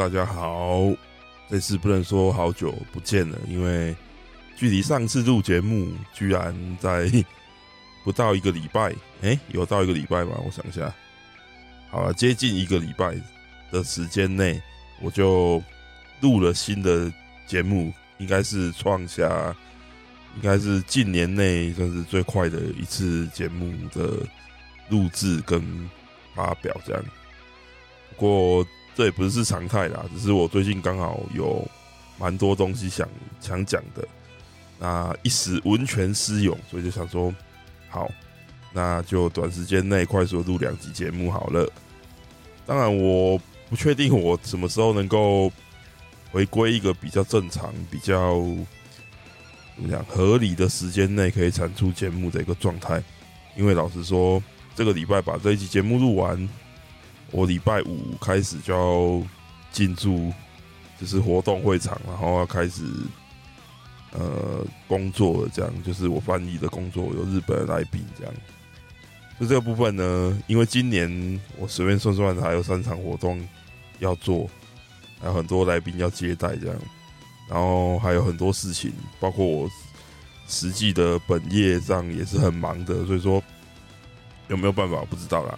大家好。这次不能说好久不见了，因为距离上次录节目居然在不到一个礼拜。诶，有到一个礼拜吗？我想一下，好了，接近一个礼拜的时间内，我就录了新的节目，应该是创下，应该是近年内算是最快的一次节目的录制跟发表这样。不过。这也不是常态啦，只是我最近刚好有蛮多东西想想讲的，那一时文权私勇，所以就想说，好，那就短时间内快速录两集节目好了。当然，我不确定我什么时候能够回归一个比较正常、比较怎么讲合理的时间内可以产出节目的一个状态，因为老实说，这个礼拜把这一集节目录完。我礼拜五开始就要进驻，就是活动会场，然后要开始呃工作了，这样就是我翻译的工作，有日本来宾这样。就这个部分呢，因为今年我随便算算还有三场活动要做，还有很多来宾要接待这样，然后还有很多事情，包括我实际的本业上也是很忙的，所以说有没有办法不知道啦。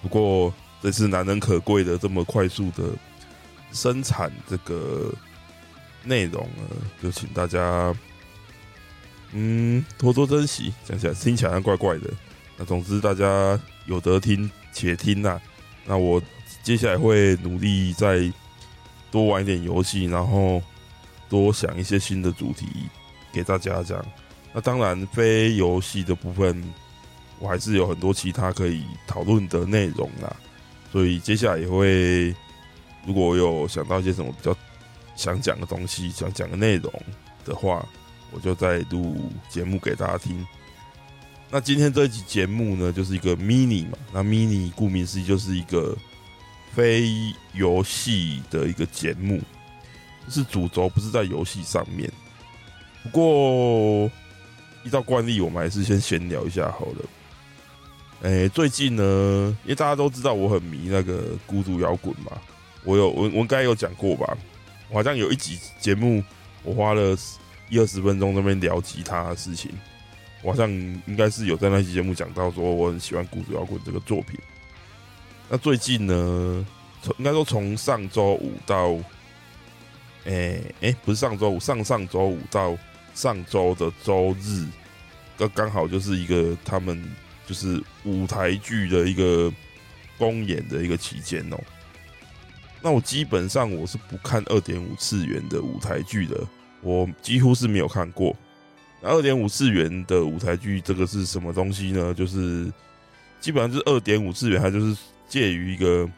不过。这是难能可贵的，这么快速的生产这个内容呢，就请大家嗯多多珍惜。讲起来听起来怪怪的，那总之大家有得听且听呐。那我接下来会努力再多玩一点游戏，然后多想一些新的主题给大家讲。那当然非游戏的部分，我还是有很多其他可以讨论的内容啦。所以接下来也会，如果我有想到一些什么比较想讲的东西、想讲的内容的话，我就再录节目给大家听。那今天这一集节目呢，就是一个 mini 嘛。那 mini 顾名思义就是一个非游戏的一个节目，是主轴不是在游戏上面。不过依照惯例，我们还是先闲聊一下好了。哎、最近呢，因为大家都知道我很迷那个孤独摇滚嘛，我有我我应该有讲过吧？我好像有一集节目，我花了一二十分钟那边聊吉他的事情，我好像应该是有在那期节目讲到说我很喜欢孤独摇滚这个作品。那最近呢，从应该说从上周五到，哎、欸、哎、不是上周五，上上周五到上周的周日，刚刚好就是一个他们。就是舞台剧的一个公演的一个期间哦。那我基本上我是不看二点五次元的舞台剧的，我几乎是没有看过。那二点五次元的舞台剧这个是什么东西呢？就是基本上就是二点五次元，它就是介于一个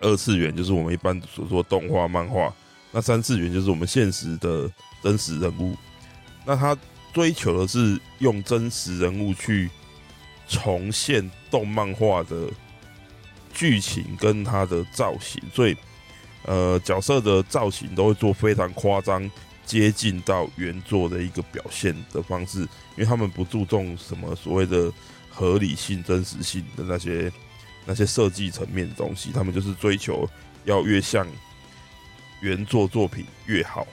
二次元，就是我们一般所说动画、漫画。那三次元就是我们现实的真实人物。那他追求的是用真实人物去。重现动漫画的剧情跟它的造型，所以呃角色的造型都会做非常夸张，接近到原作的一个表现的方式，因为他们不注重什么所谓的合理性、真实性的那些那些设计层面的东西，他们就是追求要越像原作作品越好。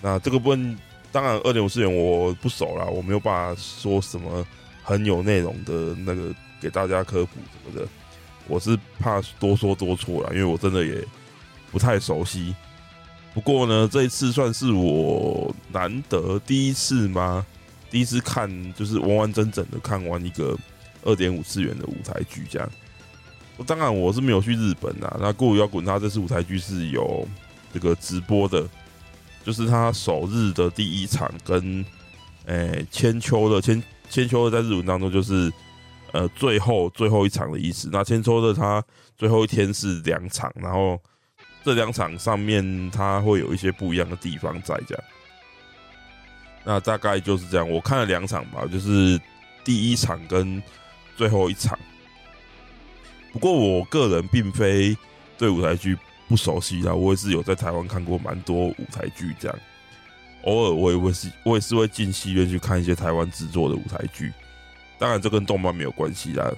那这个部分当然二点五次元我不熟啦，我没有办法说什么。很有内容的那个给大家科普什么的，我是怕多说多错了，因为我真的也不太熟悉。不过呢，这一次算是我难得第一次吗？第一次看就是完完整整的看完一个二点五次元的舞台剧这样。当然我是没有去日本啊，那孤独摇滚他这次舞台剧是有这个直播的，就是他首日的第一场跟诶千秋的千。千秋在日文当中就是，呃最后最后一场的意思。那千秋乐他最后一天是两场，然后这两场上面他会有一些不一样的地方在这样。那大概就是这样，我看了两场吧，就是第一场跟最后一场。不过我个人并非对舞台剧不熟悉啦，我也是有在台湾看过蛮多舞台剧这样。偶尔我也会是，我也是会进戏院去看一些台湾制作的舞台剧。当然这跟动漫没有关系啦。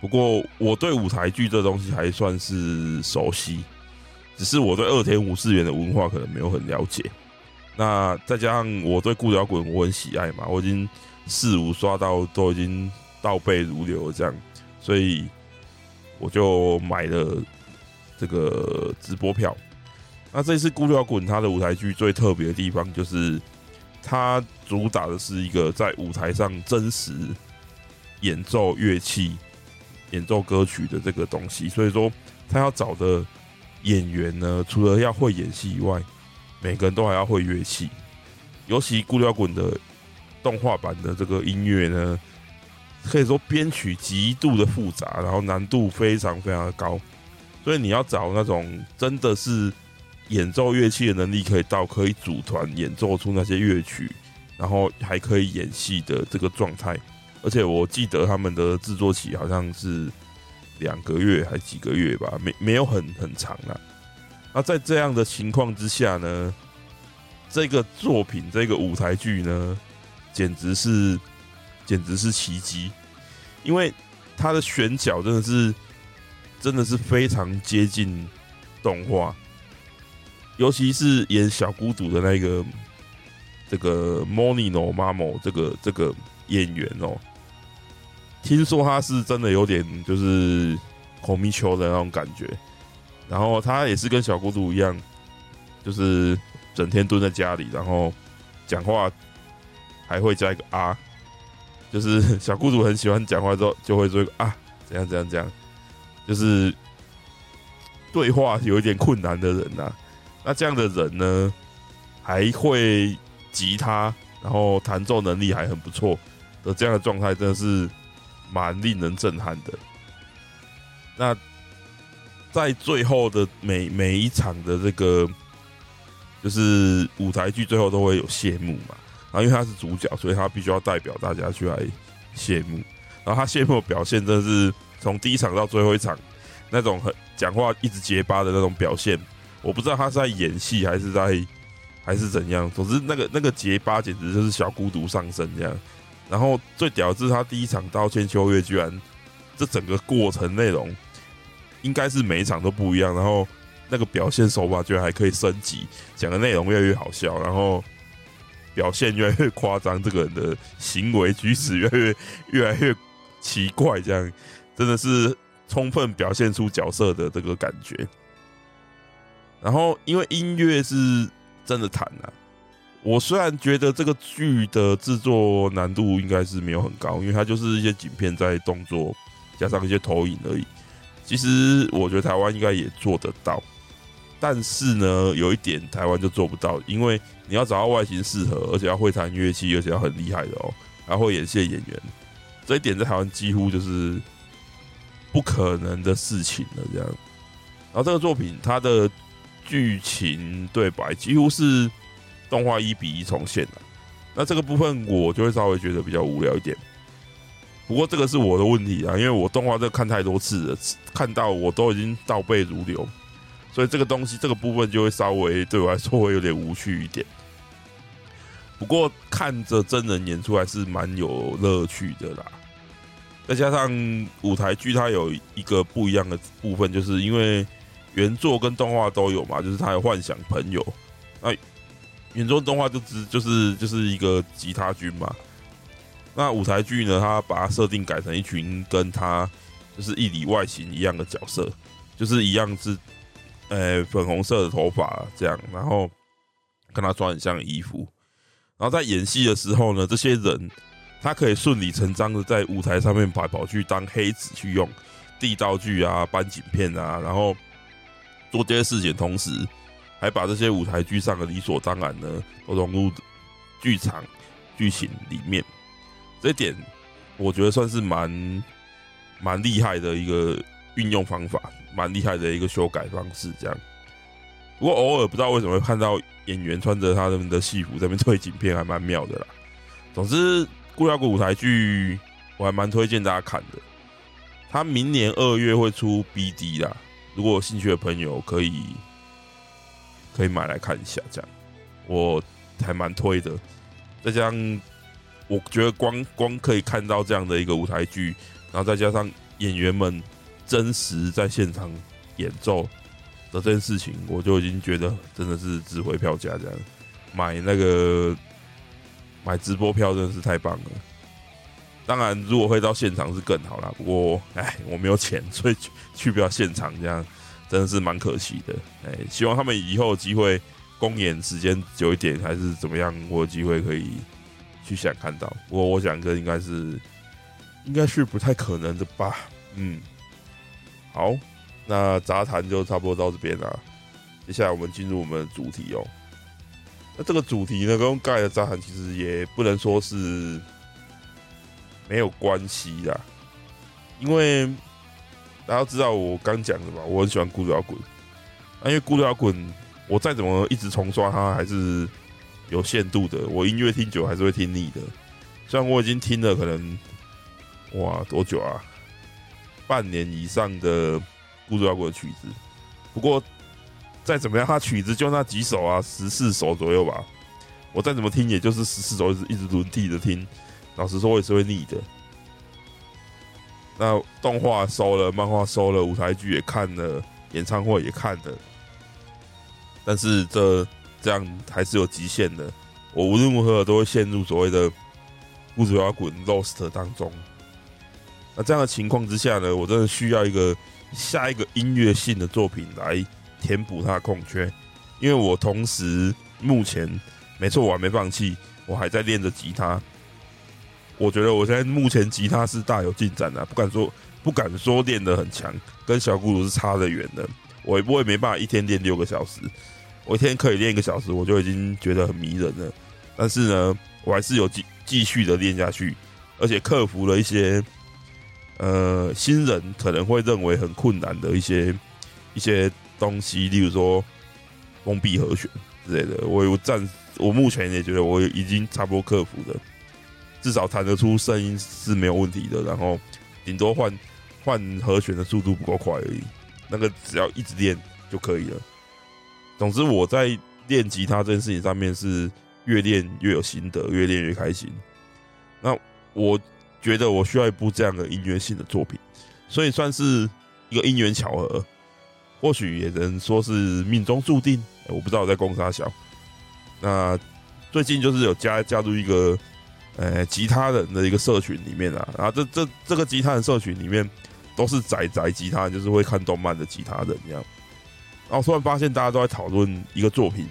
不过我对舞台剧这东西还算是熟悉，只是我对二田武士元的文化可能没有很了解。那再加上我对顾条滚我很喜爱嘛，我已经四五刷到都已经倒背如流这样，所以我就买了这个直播票。那这次顾条滚他的舞台剧最特别的地方，就是他主打的是一个在舞台上真实演奏乐器、演奏歌曲的这个东西。所以说，他要找的演员呢，除了要会演戏以外，每个人都还要会乐器，尤其《顾条滚》的动画版的这个音乐呢，可以说编曲极度的复杂，然后难度非常非常的高，所以你要找那种真的是演奏乐器的能力可以到可以组团演奏出那些乐曲，然后还可以演戏的这个状态。而且我记得他们的制作期好像是两个月还几个月吧，没没有很很长啊。那在这样的情况之下呢，这个作品这个舞台剧呢，简直是简直是奇迹，因为它的选角真的是真的是非常接近动画，尤其是演小姑主的那个这个 Monino Mamo 这个这个演员哦，听说他是真的有点就是孔明球的那种感觉。然后他也是跟小孤独一样，就是整天蹲在家里，然后讲话还会加一个啊，就是小孤独很喜欢讲话之后就会说啊，怎样怎样怎样，就是对话有一点困难的人呐、那这样的人呢，还会吉他，然后弹奏能力还很不错的这样的状态，真的是蛮令人震撼的。那。在最后的每每一场的这个就是舞台剧，最后都会有谢幕嘛。然后因为他是主角，所以他必须要代表大家去来谢幕。然后他谢幕的表现真的是从第一场到最后一场那种很讲话一直结巴的那种表现。我不知道他是在演戏还是在还是怎样。总之那个那个结巴简直就是小孤独上身这样。然后最屌的是他第一场道歉秋月，居然这整个过程内容。应该是每一场都不一样，然后那个表现手法居然还可以升级，讲的内容越来越好笑，然后表现越来越夸张，这个人的行为举止越来越越来越奇怪，这样真的是充分表现出角色的这个感觉。然后因为音乐是真的弹啊，我虽然觉得这个剧的制作难度应该是没有很高，因为它就是一些景片在动作加上一些投影而已。其实我觉得台湾应该也做得到，但是呢，有一点台湾就做不到，因为你要找到外形适合，而且要会弹乐器，而且要很厉害的哦，还会演戏的演员，这一点在台湾几乎就是不可能的事情了。这样，然后这个作品它的剧情对白几乎是动画一比一重现的，那这个部分我就会稍微觉得比较无聊一点。不过这个是我的问题啊，因为我动画这看太多次了，看到我都已经倒背如流，所以这个东西这个部分就会稍微对我来说会有点无趣一点。不过看着真人演出还是蛮有乐趣的啦。再加上舞台剧它有一个不一样的部分，就是因为原作跟动画都有嘛，就是他有幻想朋友。那原作动画就只就是就是一个吉他君嘛。那舞台剧呢？他把它设定改成一群跟他就是一里外形一样的角色，就是一样是呃、粉红色的头发这样，然后跟他穿很像的衣服，然后在演戏的时候呢，这些人他可以顺理成章的在舞台上面跑跑去当黑子去用递道具啊、搬景片啊，然后做这些事情，同时还把这些舞台剧上的理所当然呢都融入剧场剧情里面。这点我觉得算是蛮蛮厉害的一个运用方法，蛮厉害的一个修改方式，这样。不过偶尔不知道为什么会看到演员穿着他们的戏服在那边推景片，还蛮妙的啦。总之，孤独摇滚舞台剧我还蛮推荐大家看的。他明年二月会出 BD 啦，如果有兴趣的朋友可以可以买来看一下，这样我还蛮推的。再加上我觉得光光可以看到这样的一个舞台剧，然后再加上演员们真实在现场演奏的这件事情，我就已经觉得真的是值回票价。这样买那个买直播票真的是太棒了。当然，如果会到现场是更好啦。不过，哎，我没有钱，所以去，去不了现场，这样真的是蛮可惜的。哎，希望他们以后机会公演时间久一点，还是怎么样，我有机会可以去想看到。不过，我想这应该是应该是不太可能的吧。嗯，好，那杂谈就差不多到这边了。接下来我们进入我们的主题哦。那这个主题呢，跟盖的杂谈其实也不能说是。没有关系啦，因为大家知道我刚讲的吧，我很喜欢孤独摇滚。那因为孤独摇滚，我再怎么一直重刷它，还是有限度的。我音乐听久还是会听腻的。虽然我已经听了可能哇多久啊，半年以上的孤独摇滚的曲子。不过再怎么样，它曲子就那几首啊，十四首左右吧。我再怎么听，也就是十四首，一直一直轮替着听。老实说，我也是会腻的。那动画收了，漫画收了，舞台剧也看了，演唱会也看了，但是这这样还是有极限的。我无论如何都会陷入所谓的“孤独摇滚 ”lost 当中。那这样的情况之下呢，我真的需要一个下一个音乐性的作品来填补它的空缺，因为我同时目前没错，我还没放弃，我还在练着吉他。我觉得我现在目前吉他是大有进展的，不敢说不敢说练得很强，跟小鼓是差得远的。我我也没办法一天练六个小时，我一天可以练一个小时，我就已经觉得很迷人了。但是呢，我还是有继继续的练下去，而且克服了一些呃新人可能会认为很困难的一些一些东西，例如说封闭和弦之类的。我我暂我目前也觉得我已经差不多克服了。至少弹得出声音是没有问题的，然后顶多换换和弦的速度不够快而已，那个只要一直练就可以了。总之，我在练吉他这件事情上面是越练越有心得，越练越开心。那我觉得我需要一部这样的音乐性的作品，所以算是一个因缘巧合，或许也能说是命中注定。我不知道我在攻啥小。那最近就是有加加入一个。呃，吉他人的一个社群里面啊，然后这这这个吉他人社群里面都是宅宅吉他，就是会看动漫的吉他人这样。然后突然发现大家都在讨论一个作品，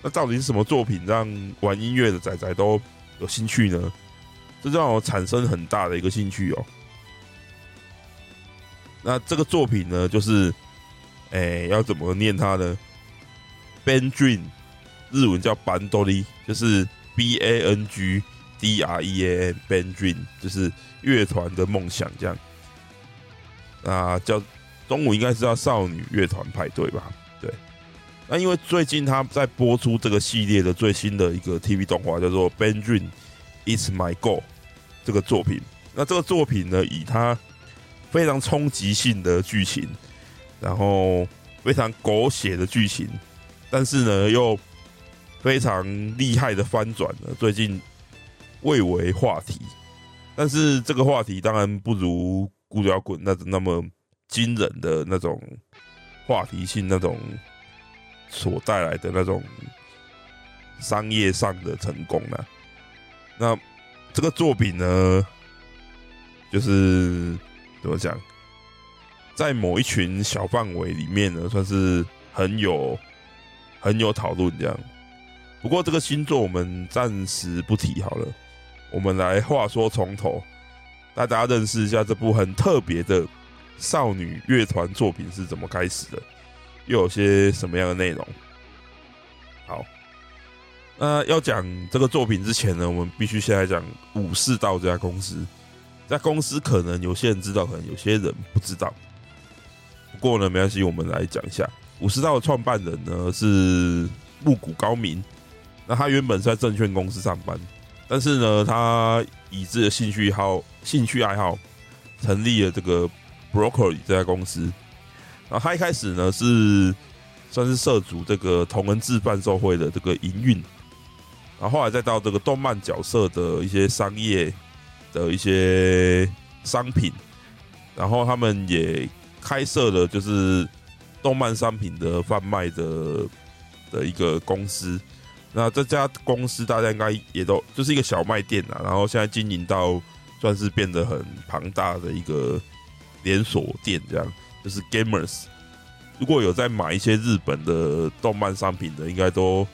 那到底是什么作品让玩音乐的宅宅都有兴趣呢？这让我产生很大的一个兴趣哦。那这个作品呢，就是，哎，要怎么念它呢？Band Dream，日文叫 Bandori，就是。B A N G D R E A N Band Dream 就是乐团的梦想，这样啊，叫中文应该是叫少女乐团派对吧？对。那因为最近他在播出这个系列的最新的一个 TV 动画，叫做《Band Dream Is My Goal》这个作品。那这个作品呢，以它非常冲击性的剧情，然后非常狗血的剧情，但是呢又。非常厉害的翻转了，最近蔚为话题，但是这个话题当然不如《孤摇滚》那那么惊人的那种话题性，那种所带来的那种商业上的成功呢。那这个作品呢，就是怎么讲，在某一群小范围里面呢，算是很有很有讨论这样。不过这个星座我们暂时不提好了，我们来话说从头，大家认识一下这部很特别的少女乐团作品是怎么开始的，又有些什么样的内容。好，那要讲这个作品之前呢，我们必须先来讲武士道这家公司。这家公司可能有些人知道，可能有些人不知道。不过呢，没关系，我们来讲一下武士道的创办人呢是木谷高明。那他原本是在证券公司上班，但是呢，他以自己的兴趣好兴趣爱好，成立了这个 broker 这家公司。然后他一开始呢是算是涉足这个同人志贩售会的这个营运。然后后来再到这个动漫角色的一些商业的一些商品，然后他们也开设了就是动漫商品的贩卖的的一个公司。那这家公司大家应该也都就是一个小卖店啊，然后现在经营到算是变得很庞大的一个连锁店，这样就是 Gamers。如果有在买一些日本的动漫商品的，应该都。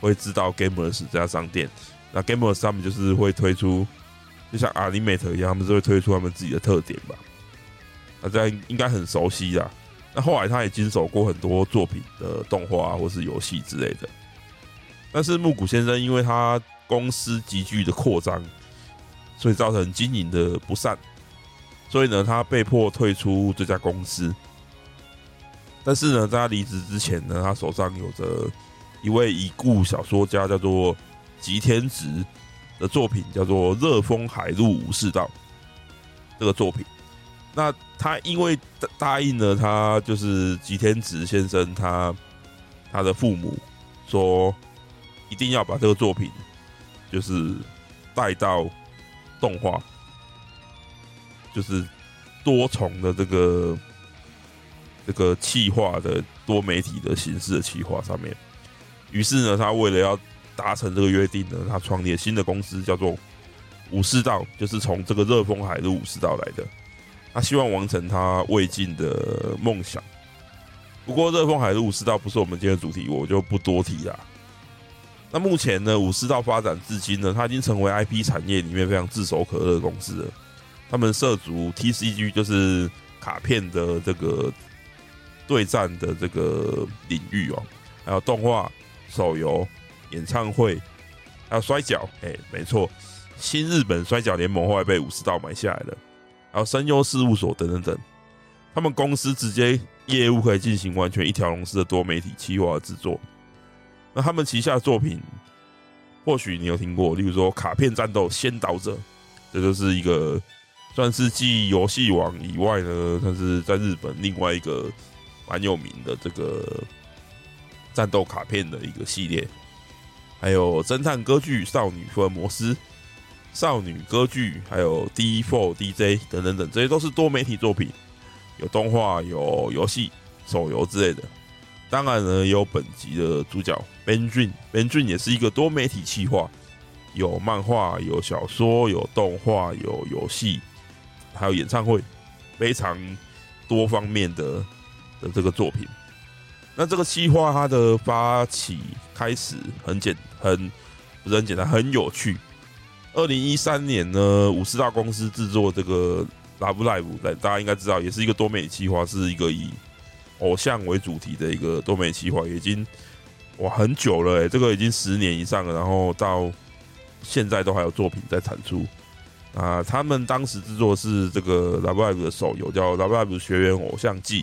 会知道 Gamers 这家商店，那 Gamers 他们就是会推出，就像 Animate 一样，他们是会推出他们自己的特点吧。大家应该很熟悉啦。那后来他也经手过很多作品的动画或是游戏之类的。但是木谷先生因为他公司急剧的扩张，所以造成经营的不善，所以呢，他被迫退出这家公司。但是呢，在他离职之前呢，他手上有着。一位已故小说家叫做吉天直的作品叫做《热风海陆武士道》这个作品，那他因为答应了他，就是吉天直先生他他的父母说一定要把这个作品就是带到动画，就是多重的这个这个企划的多媒体的形式的企划上面。于是呢，他为了要达成这个约定呢，他创立新的公司，叫做武士道，就是从这个热风海陆武士道来的。他希望完成他未尽的梦想。不过，热风海陆武士道不是我们今天的主题，我就不多提了。那目前呢，武士道发展至今呢，它已经成为 IP 产业里面非常炙手可热的公司了。他们涉足 TCG，就是卡片的这个对战的这个领域哦，还有动画。手游、演唱会，还有摔角，哎，没错，新日本摔角联盟后来被武士道买下来了，还有声优事务所等等等，他们公司直接业务可以进行完全一条龙式的多媒体企划制作。那他们旗下的作品，或许你有听过，例如说《卡片战斗先导者》，这就是一个算是继游戏王以外呢，但是在日本另外一个蛮有名的这个。战斗卡片的一个系列，还有侦探歌剧《少女福尔摩斯》、少女歌剧，还有 D4 DJ 等等等，这些都是多媒体作品，有动画、有游戏、手游之类的。当然呢，有本集的主角 Benjin，Benjin 也是一个多媒体企划，有漫画、有小说、有动画、有游戏，还有演唱会，非常多方面的的这个作品。那这个企划它的发起开始很简很不是很简单，很有趣。二零一三年呢，武士道公司制作这个《Love Live》，大家应该知道，也是一个多媒体企划，是一个以偶像为主题的一个多媒体企划，已经哇很久了，这个已经十年以上了，然后到现在都还有作品在产出。啊，他们当时制作是这个《Love Live》的手游，叫《Love Live 学员偶像季》。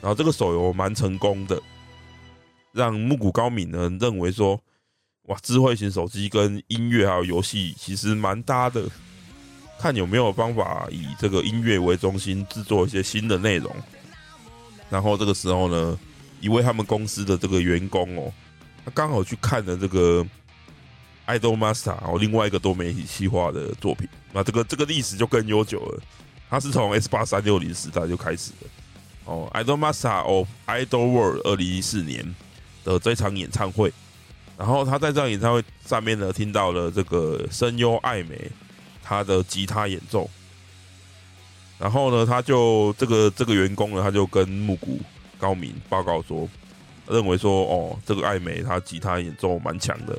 然后这个手游蛮成功的，让木谷高敏呢认为说，哇，智慧型手机跟音乐还有游戏其实蛮搭的，看有没有方法以这个音乐为中心制作一些新的内容。然后这个时候呢，一位他们公司的这个员工哦，他刚好去看了这个 Idolmaster 哦，另外一个多媒体企划的作品，那这个这个历史就更悠久了，它是从 S 八三六零时代就开始的。哦，《Idolmaster of Idol World》二零一四年的这场演唱会，然后他在这场演唱会上面呢，听到了这个声优艾美他的吉他演奏，然后呢，他就这个这个员工呢，他就跟木谷高明报告说，认为说哦，这个艾美他吉他演奏蛮强的，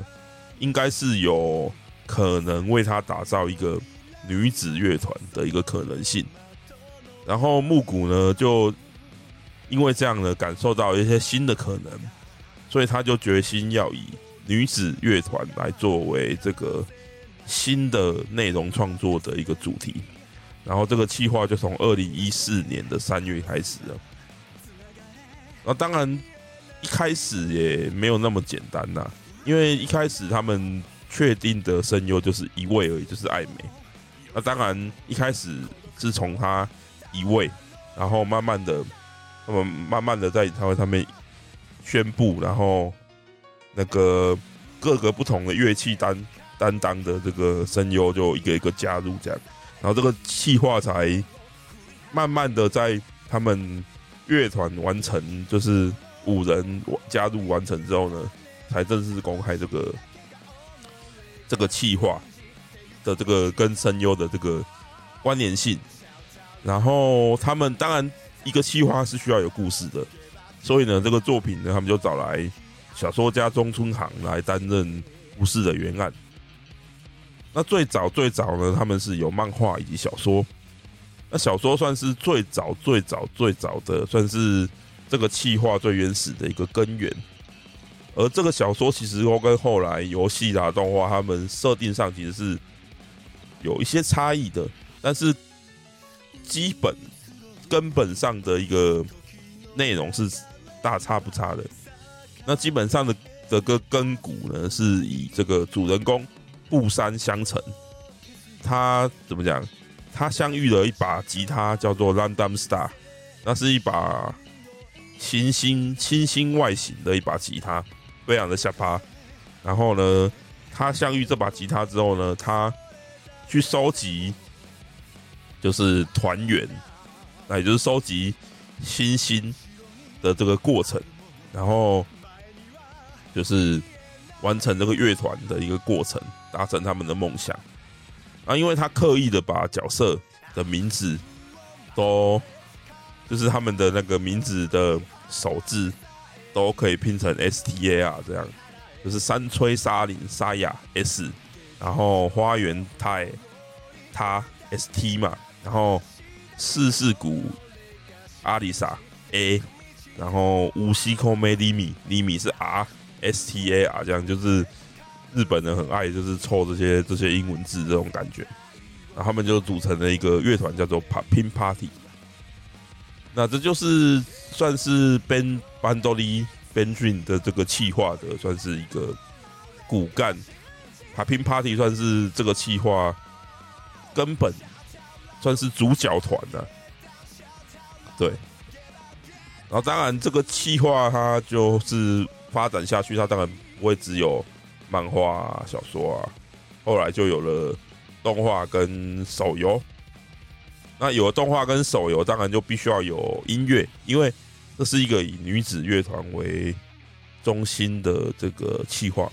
应该是有可能为他打造一个女子乐团的一个可能性，然后木谷呢就。因为这样呢，感受到一些新的可能，所以他就决心要以女子乐团来作为这个新的内容创作的一个主题，然后这个企划就从二零一四年的三月开始了。那当然一开始也没有那么简单呐，因为一开始他们确定的声优就是一位而已，就是爱美。那当然一开始是从他一位，然后慢慢的，他们慢慢的在演唱会上面宣布，然后。那个各个不同的乐器担担当的这个声优就一个一个加入这样，然后这个企划才慢慢的在他们乐团完成，就是五人加入完成之后呢，才正式公开这个这个企划的这个跟声优的这个关联性。然后他们当然一个企划是需要有故事的，所以呢，这个作品呢，他们就找来。小说家中村航来担任故事的原案。那最早最早呢，他们是有漫画以及小说。那小说算是最早最早最早的，算是这个气化最原始的一个根源。而这个小说其实都跟后来游戏啊、动画，他们设定上其实是有一些差异的，但是基本根本上的一个内容是大差不差的。那基本上的这个根骨呢，是以这个主人公布山相成，他怎么讲？他相遇了一把吉他，叫做 Random Star，那是一把行星清新外形的一把吉他，非常的下趴。然后呢，他相遇这把吉他之后呢，他去收集就是团员，那也就是收集星星的这个过程，然后。就是完成这个乐团的一个过程，达成他们的梦想。啊，因为他刻意的把角色的名字都，就是他们的那个名字的首字都可以拼成 S T A R 这样，就是山吹沙林沙雅 S，然后花园太他 S T 嘛，然后四世谷阿里萨 A，然后乌西空梅里米里米是 R。S T A 啊，这样就是日本人很爱，就是凑这些这些英文字这种感觉，然后他们就组成了一个乐团，叫做 Popping Party。那这就是算是 Ben Bandoli Benjin 的这个企划的，算是一个骨干。p p i n Party 算是这个企划根本，算是主角团的。对，然后当然这个企划它就是。发展下去，它当然不会只有漫画、小说啊，后来就有了动画跟手游。那有了动画跟手游，当然就必须要有音乐，因为这是一个以女子乐团为中心的这个企划，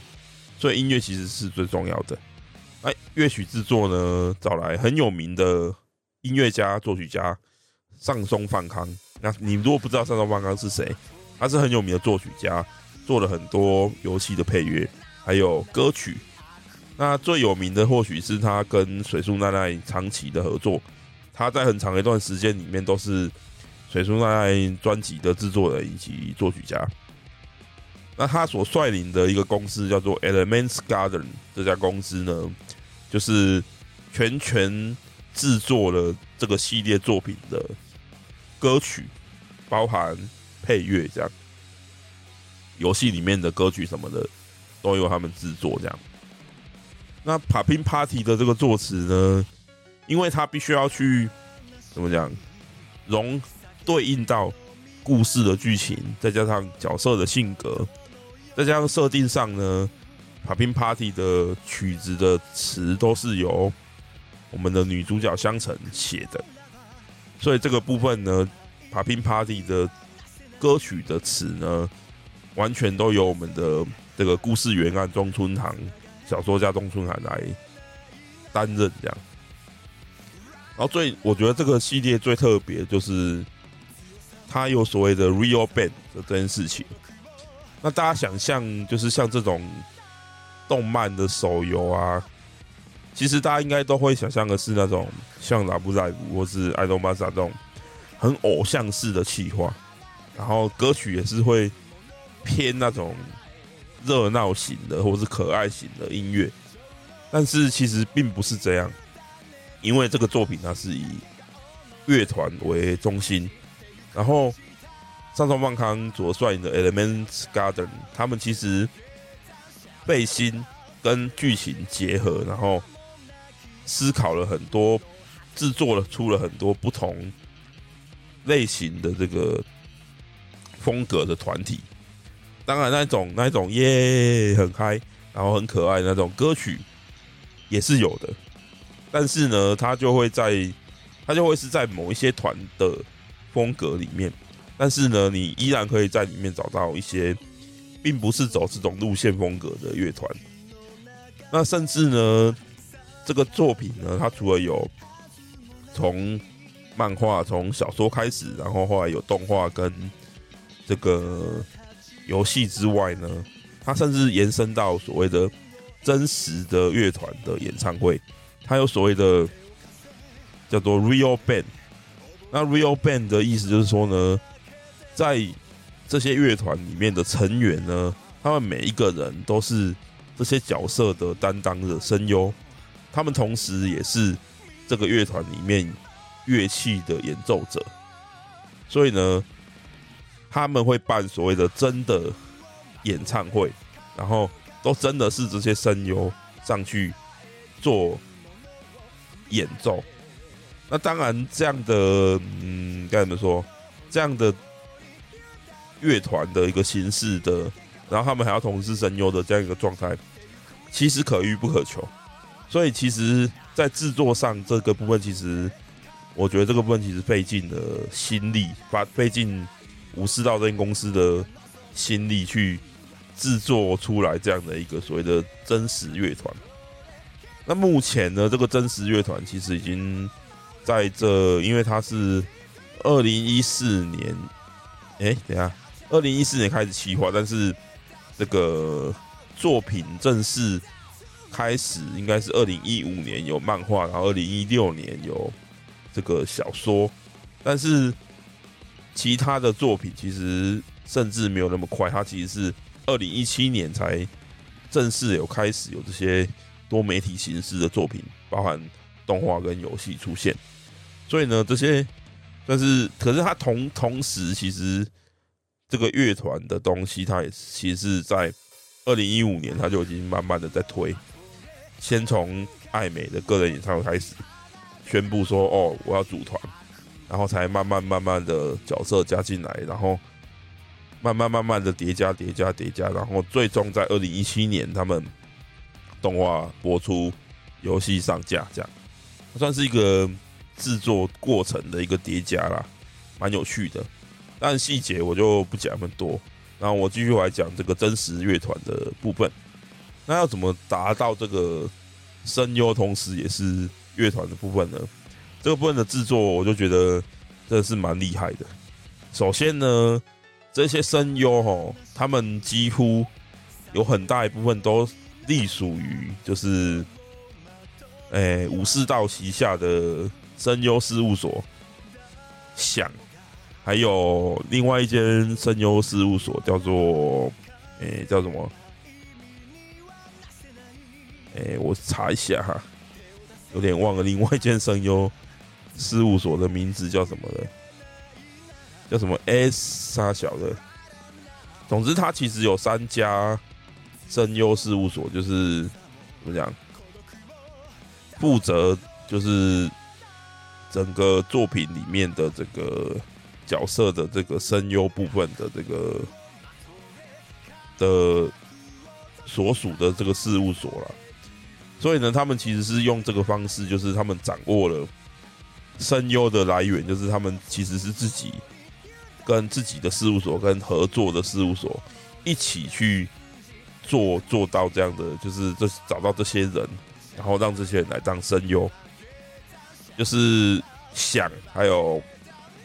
所以音乐其实是最重要的。哎，乐曲制作呢，找来很有名的音乐家、作曲家上松范康。那你如果不知道上松范康是谁，他是很有名的作曲家。做了很多游戏的配乐，还有歌曲。那最有名的或许是他跟水树奈奈长期的合作。他在很长一段时间里面都是水树奈奈专辑的制作人以及作曲家。那他所率领的一个公司叫做 Elements Garden，这家公司呢，就是全权制作了这个系列作品的歌曲，包含配乐这样。游戏里面的歌曲什么的都由他们制作，这样。那 Popping Party 的这个作词呢，因为他必须要去怎么讲，融对应到故事的剧情，再加上角色的性格，再加上设定上呢，Popping Party 的曲子的词都是由我们的女主角香澄写的，所以这个部分呢，Popping Party 的歌曲的词呢。完全都由我们的这个故事原案中村航小说家中村航来担任这样，然后最我觉得这个系列最特别就是它有所谓的 real band 的这件事情。那大家想象就是像这种动漫的手游啊，其实大家应该都会想象的是那种像 Love Live 或是 Idolmaster 这种很偶像式的企划，然后歌曲也是会。偏那种热闹型的或是可爱型的音乐，但是其实并不是这样，因为这个作品它是以乐团为中心，然后上上万康所率领的 Elements Garden，他们其实背心跟剧情结合，然后思考了很多，制作了出了很多不同类型的这个风格的团体。当然，那种那种耶很嗨，然后很可爱那种歌曲也是有的，但是呢，它就会在。它就会是在某一些团的风格里面，但是呢，你依然可以在里面找到一些并不是走这种路线风格的乐团。那甚至呢，这个作品呢，它除了有从漫画、从小说开始，然后后来有动画跟这个游戏之外呢，它甚至延伸到所谓的真实的乐团的演唱会，它有所谓的。叫做 Real Band，那 Real Band 的意思就是说呢，在这些乐团里面的成员呢，他们每一个人都是这些角色的担当的声优，他们同时也是这个乐团里面乐器的演奏者，所以呢，他们会办所谓的真的演唱会，然后都真的是这些声优上去做演奏。那当然，这样的嗯，该怎么说？这样的乐团的一个形式的，然后他们还要同时声优的这样一个状态，其实可遇不可求。所以，其实，在制作上这个部分，其实我觉得这个部分其实费尽了心力，把费尽武士道这间公司的心力去制作出来这样的一个所谓的真实乐团。那目前呢，这个真实乐团其实已经。在这，因为它是二零一四年，哎、等下，二零一四年开始企划，但是这个作品正式开始应该是二零一五年有漫画，然后二零一六年有这个小说，但是其他的作品其实甚至没有那么快，它其实是二零一七年才正式有开始有这些多媒体形式的作品，包含。动画跟游戏出现，所以呢，这些，但是，可是他同同时，其实这个乐团的东西，他也其实是在二零一五年，他就已经慢慢的在推，先从爱美的个人演唱会开始宣布说，哦，我要组团，然后才慢慢慢慢的角色加进来，然后慢慢慢慢的叠加叠加叠加，然后最终在二零一七年，他们动画播出，游戏上架，这样。算是一个制作过程的一个叠加啦，蛮有趣的。但细节我就不讲那么多。然后我继续来讲这个真实乐团的部分。那要怎么达到这个声优同时也是乐团的部分呢？这个部分的制作我就觉得真的是蛮厉害的。首先呢，这些声优齁，他们几乎有很大一部分都隶属于就是。诶、欸，武士道旗下的声优事务所，响，还有另外一间声优事务所叫做，诶、叫什么？诶、我查一下哈，有点忘了另外一间声优事务所的名字叫什么了，叫什么 S 啥小的。总之，他其实有三家声优事务所，就是怎么讲？负责就是整个作品里面的这个角色的这个声优部分的这个的所属的这个事务所了，所以呢，他们其实是用这个方式，就是他们掌握了声优的来源，就是他们其实是自己跟自己的事务所跟合作的事务所一起去做做到这样的，就是这找到这些人。然后让这些人来当声优，就是想，还有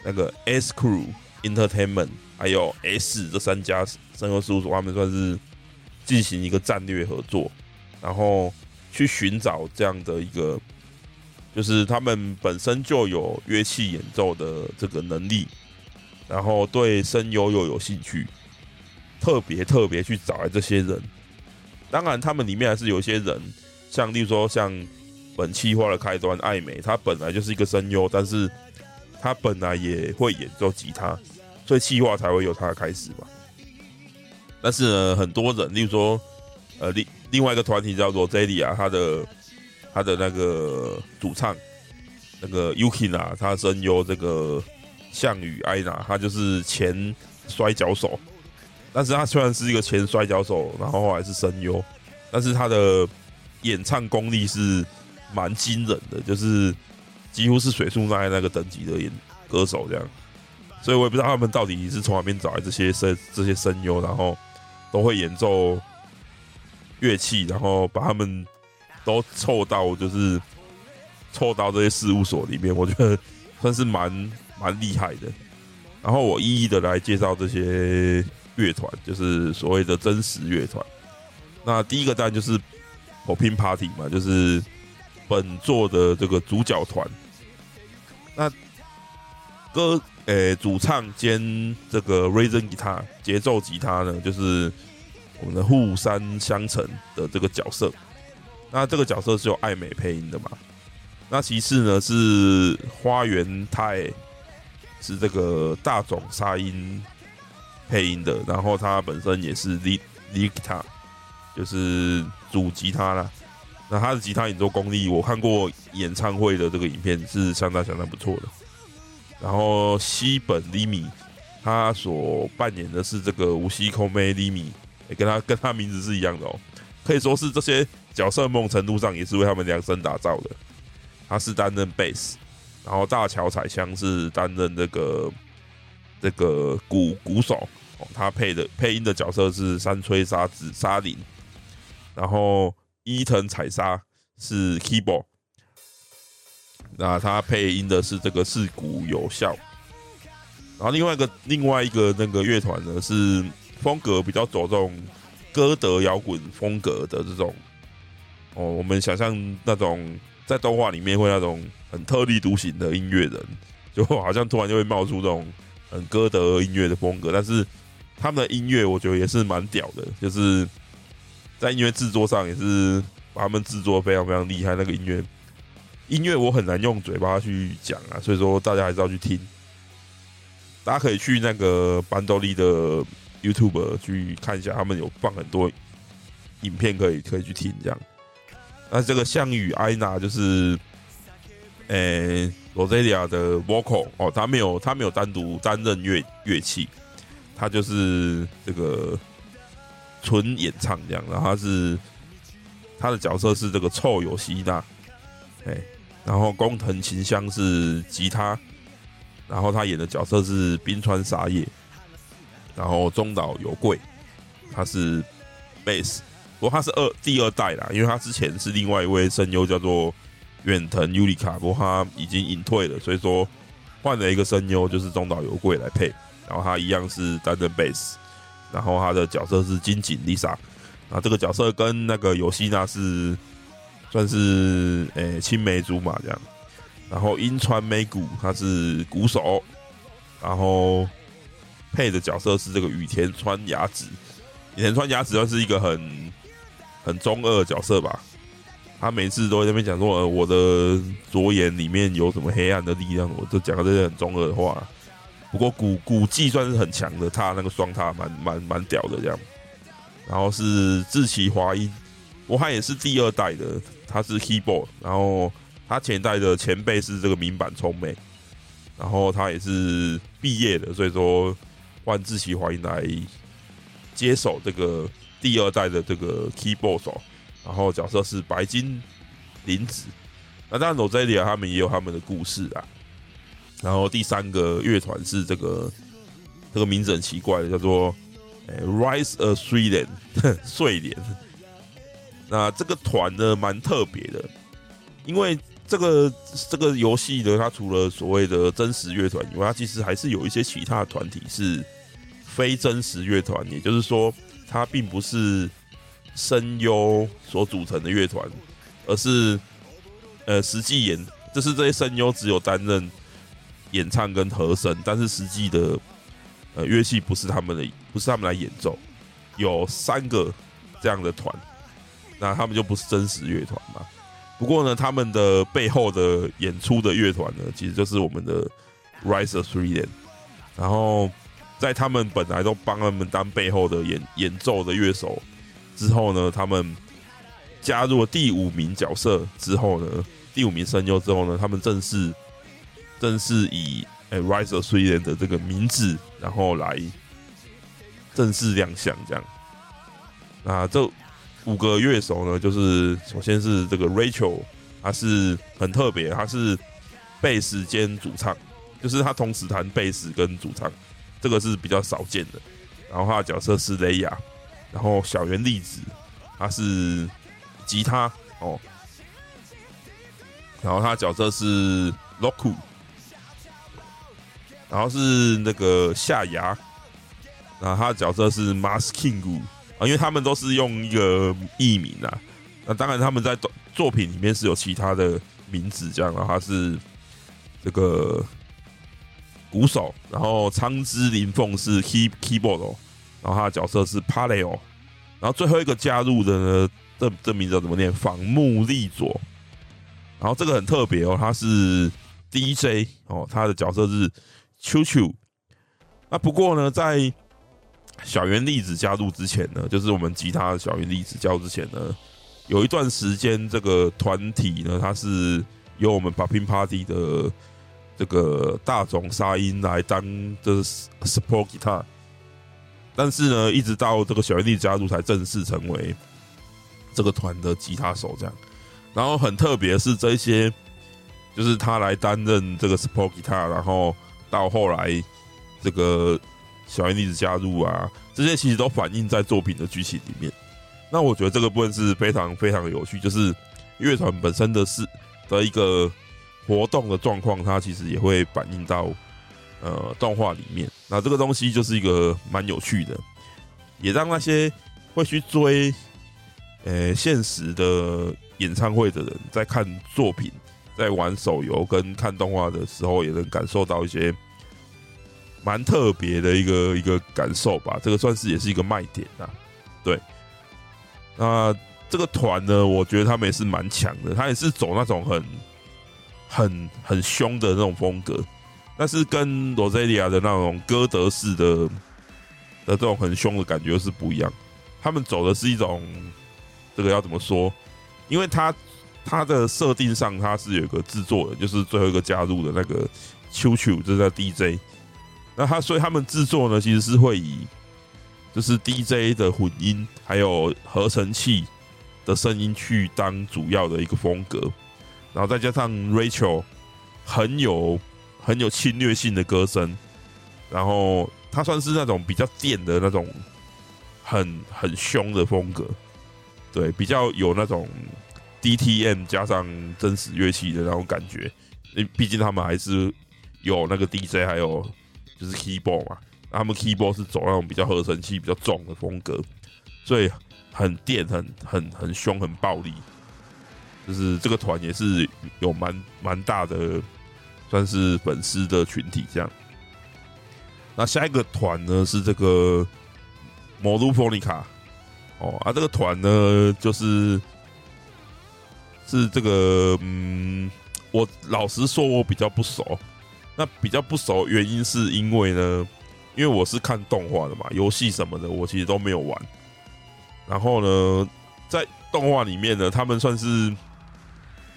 那个 S Crew Entertainment，还有 S 这三家声优事务所，他们算是进行一个战略合作，然后去寻找这样的一个，就是他们本身就有乐器演奏的这个能力，然后对声优又有兴趣，特别特别去找这些人。当然，他们里面还是有一些人，像例如说像本企划的开端艾美，他本来就是一个声优，但是他本来也会演奏吉他，所以气化才会有他的开始嘛。但是呢，很多人，例如说，呃，另另外一个团体叫做 Zelia，他的他的那个主唱那个 Yukina，他声优这个项羽艾娜，他就是前摔跤手。但是他虽然是一个前摔跤手，然后还是声优，但是他的演唱功力是蛮惊人的，就是几乎是水树奈那个等级的演歌手这样。所以我也不知道他们到底是从哪边找来这些声这些声优，然后。都会演奏乐器，然后把他们都凑到，就是凑到这些事务所里面，我觉得算是蛮蛮厉害的。然后我一一的来介绍这些乐团，就是所谓的真实乐团。那第一个站就是 Popin Party 嘛，就是本作的这个主角团。那歌。诶、主唱兼这个 Rhythm Guitar 节奏吉他呢，就是我们的互山相成的这个角色。那这个角色是由爱美配音的嘛？那其次呢是花园太，是这个大冢沙音配音的。然后他本身也是 Lead Lead Guitar，就是主吉他啦。那他的吉他演奏功力，我看过演唱会的这个影片是相当相当不错的。然后西本里米，他所扮演的是这个无锡空妹里米，跟他跟他名字是一样的哦，可以说是这些角色梦程度上也是为他们量身打造的。他是担任贝斯，然后大桥彩香是担任这个这个鼓鼓手，他配的配音的角色是山吹沙子沙林，然后伊藤彩沙是 keyboard。那他配音的是这个四谷有效，然后另外一个另外一个那个乐团呢是风格比较走这种歌德摇滚风格的这种哦，我们想象那种在动画里面会那种很特立独行的音乐人，就好像突然就会冒出这种很歌德音乐的风格，但是他们的音乐我觉得也是蛮屌的，就是在音乐制作上也是把他们制作非常非常厉害，那个音乐。音乐我很难用嘴巴去讲啊，所以说大家还是要去听。大家可以去那个班多利的 YouTube 去看一下，他们有放很多影片可以可以去听这样。那这个项羽艾娜就是，诶罗塞利亚的 Vocal 哦，他没有他没有单独担任乐乐器，他就是这个纯演唱这样。然后他是他的角色是这个臭有希娜，哎。然后工藤琴香是吉他，然后他演的角色是冰川沙叶，然后中岛有贵他是贝斯，不过他是二第二代啦，因为他之前是另外一位声优叫做远藤尤里卡，不过他已经隐退了，所以说换了一个声优就是中岛由贵来配，然后他一样是担任贝斯，然后他的角色是金井丽莎，啊这个角色跟那个尤希娜是。算是诶、青梅竹马这样，然后樱川美鼓他是鼓手，然后配的角色是这个羽田川雅子，羽田川雅子算是一个很很中二的角色吧，他每次都在那边讲说，呃我的左眼里面有什么黑暗的力量，我就讲的这些很中二的话。不过古古技算是很强的，他那个双踏蛮蛮蛮屌的这样，然后是志崎华音，我看也是第二代的。他是 keyboard，然后他前一代的前辈是这个名版聪美，然后他也是毕业的，所以说换志崎华音来接手这个第二代的这个 keyboard 手，然后角色是白金林子。那当然 Roselia 他们也有他们的故事啊。然后第三个乐团是这个这个名字很奇怪的，叫做 Rise of Sweden 睡莲。那这个团呢，蛮特别的，因为这个这个游戏呢，它除了所谓的真实乐团以外，它其实还是有一些其他的团体是非真实乐团，也就是说，它并不是声优所组成的乐团，而是呃实际演，就是这些声优只有担任演唱跟和声，但是实际的呃乐器不是他们的不是他们来演奏，有三个这样的团，那他们就不是真实乐团嘛。不过呢，他们的背后的演出的乐团呢，其实就是我们的 Rise of Three 点。然后在他们本来都帮他们当背后的演演奏的乐手之后呢，他们加入了第五名角色之后呢，第五名声优之后呢，他们正式正式以诶 Rise of Sweden 的这个名字，然后来正式亮相这样。那这。五个乐手呢，就是首先是这个 Rachel，他是很特别，他是贝斯兼主唱，就是他同时弹贝斯跟主唱，这个是比较少见的。然后他的角色是雷亚，然后小圆粒子他是吉他哦，然后他的角色是 Roku，然后是那个夏牙，然后他的角色是 Masking。啊，因为他们都是用一个艺名啊，那当然他们在作品里面是有其他的名字这样，然后他是这个鼓手，然后苍之林凤是 key keyboard，哦然后他的角色是 Paleo，然后最后一个加入的呢，这这名字怎么念？仿木利佐，然后这个很特别哦，他是 DJ 哦，他的角色是 Chuchu，那不过呢，在小圆粒子加入之前呢，就是我们吉他的小圆粒子加入之前呢，有一段时间这个团体呢，它是由我们 Popping Party 的这个大冢沙音来当这 support guitar，但是呢，一直到这个小圆粒子加入才正式成为这个团的吉他手这样。然后很特别是这些，就是他来担任这个 support guitar，然后到后来这个。小圆粒子加入啊，这些其实都反映在作品的剧情里面。那我觉得这个部分是非常非常有趣，就是乐团本身的是的一个活动的状况，它其实也会反映到呃动画里面。那这个东西就是一个蛮有趣的，也让那些会去追呃现实的演唱会的人，在看作品、在玩手游跟看动画的时候，也能感受到一些。蛮特别的一个一个感受吧，这个算是也是一个卖点啊。对，那这个团呢，我觉得他们也是蛮强的，他也是走那种很很很凶的那种风格，但是跟罗塞利亚的那种歌德式的的这种很凶的感觉是不一样。他们走的是一种这个要怎么说？因为他他的设定上他是有一个制作人，就是最后一个加入的那个秋秋，就是在 DJ。那他所以他们制作呢，其实是会以就是 DJ 的混音，还有合成器的声音去当主要的一个风格，然后再加上 Rachel 很有很有侵略性的歌声，然后他算是那种比较电的那种很很凶的风格，对，比较有那种 DTM 加上真实乐器的那种感觉，因为毕竟他们还是有那个 DJ 还有。就是 keyboard 嘛，他们 keyboard 是走那种比较合成器比较重的风格，所以很电、很很很凶、很暴力。就是这个团也是有蛮蛮大的，算是粉丝的群体这样。那下一个团呢是这个 Monophonic 哦，啊，这个团呢就是是这个嗯，我老实说，我比较不熟。那比较不熟，原因是因为呢，因为我是看动画的嘛，游戏什么的我其实都没有玩。然后呢，在动画里面呢，他们算是，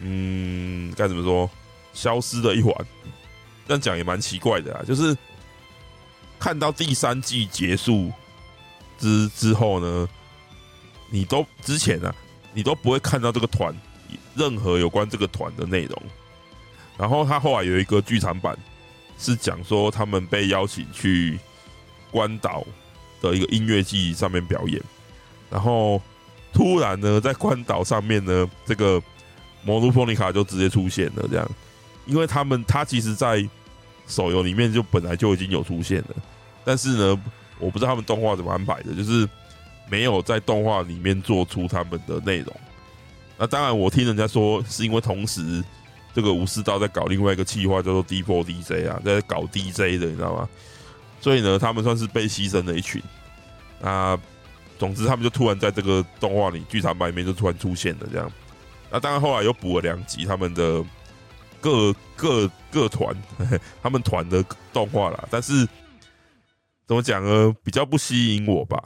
嗯，该怎么说，消失的一环。这样讲也蛮奇怪的啊，就是看到第三季结束之之后呢，你都之前啊，你都不会看到这个团任何有关这个团的内容。然后他后来有一个剧场版。是讲说他们被邀请去关岛的一个音乐季上面表演，然后突然呢，在关岛上面呢，这个魔都波尼卡就直接出现了。这样，因为他们他其实，在手游里面就本来就已经有出现了，但是呢，我不知道他们动画怎么安排的，就是没有在动画里面做出他们的内容。那当然，我听人家说是因为同时。这个武士道在搞另外一个企划，叫做 D4 DJ 啊，在搞 DJ 的，你知道吗？所以呢，他们算是被牺牲的一群。那总之他们就突然在这个动画里剧场版里面就突然出现了这样。那当然后来又补了两集他们的各各各团 他们团的动画啦，但是怎么讲呢？比较不吸引我吧。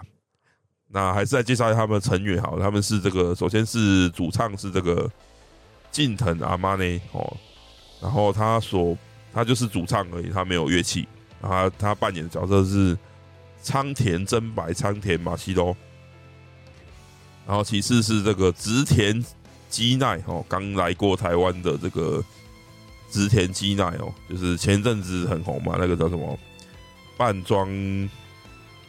那还是再介绍一下他们成员好，他们是这个，首先是主唱是这个近藤阿妈呢哦，然后他所他就是主唱而已，他没有乐器，然后他，他扮演的角色是仓田真白、仓田马西多，然后其次是这个植田基奈哦，刚来过台湾的这个植田基奈哦，就是前阵子很红嘛，那个叫什么半装。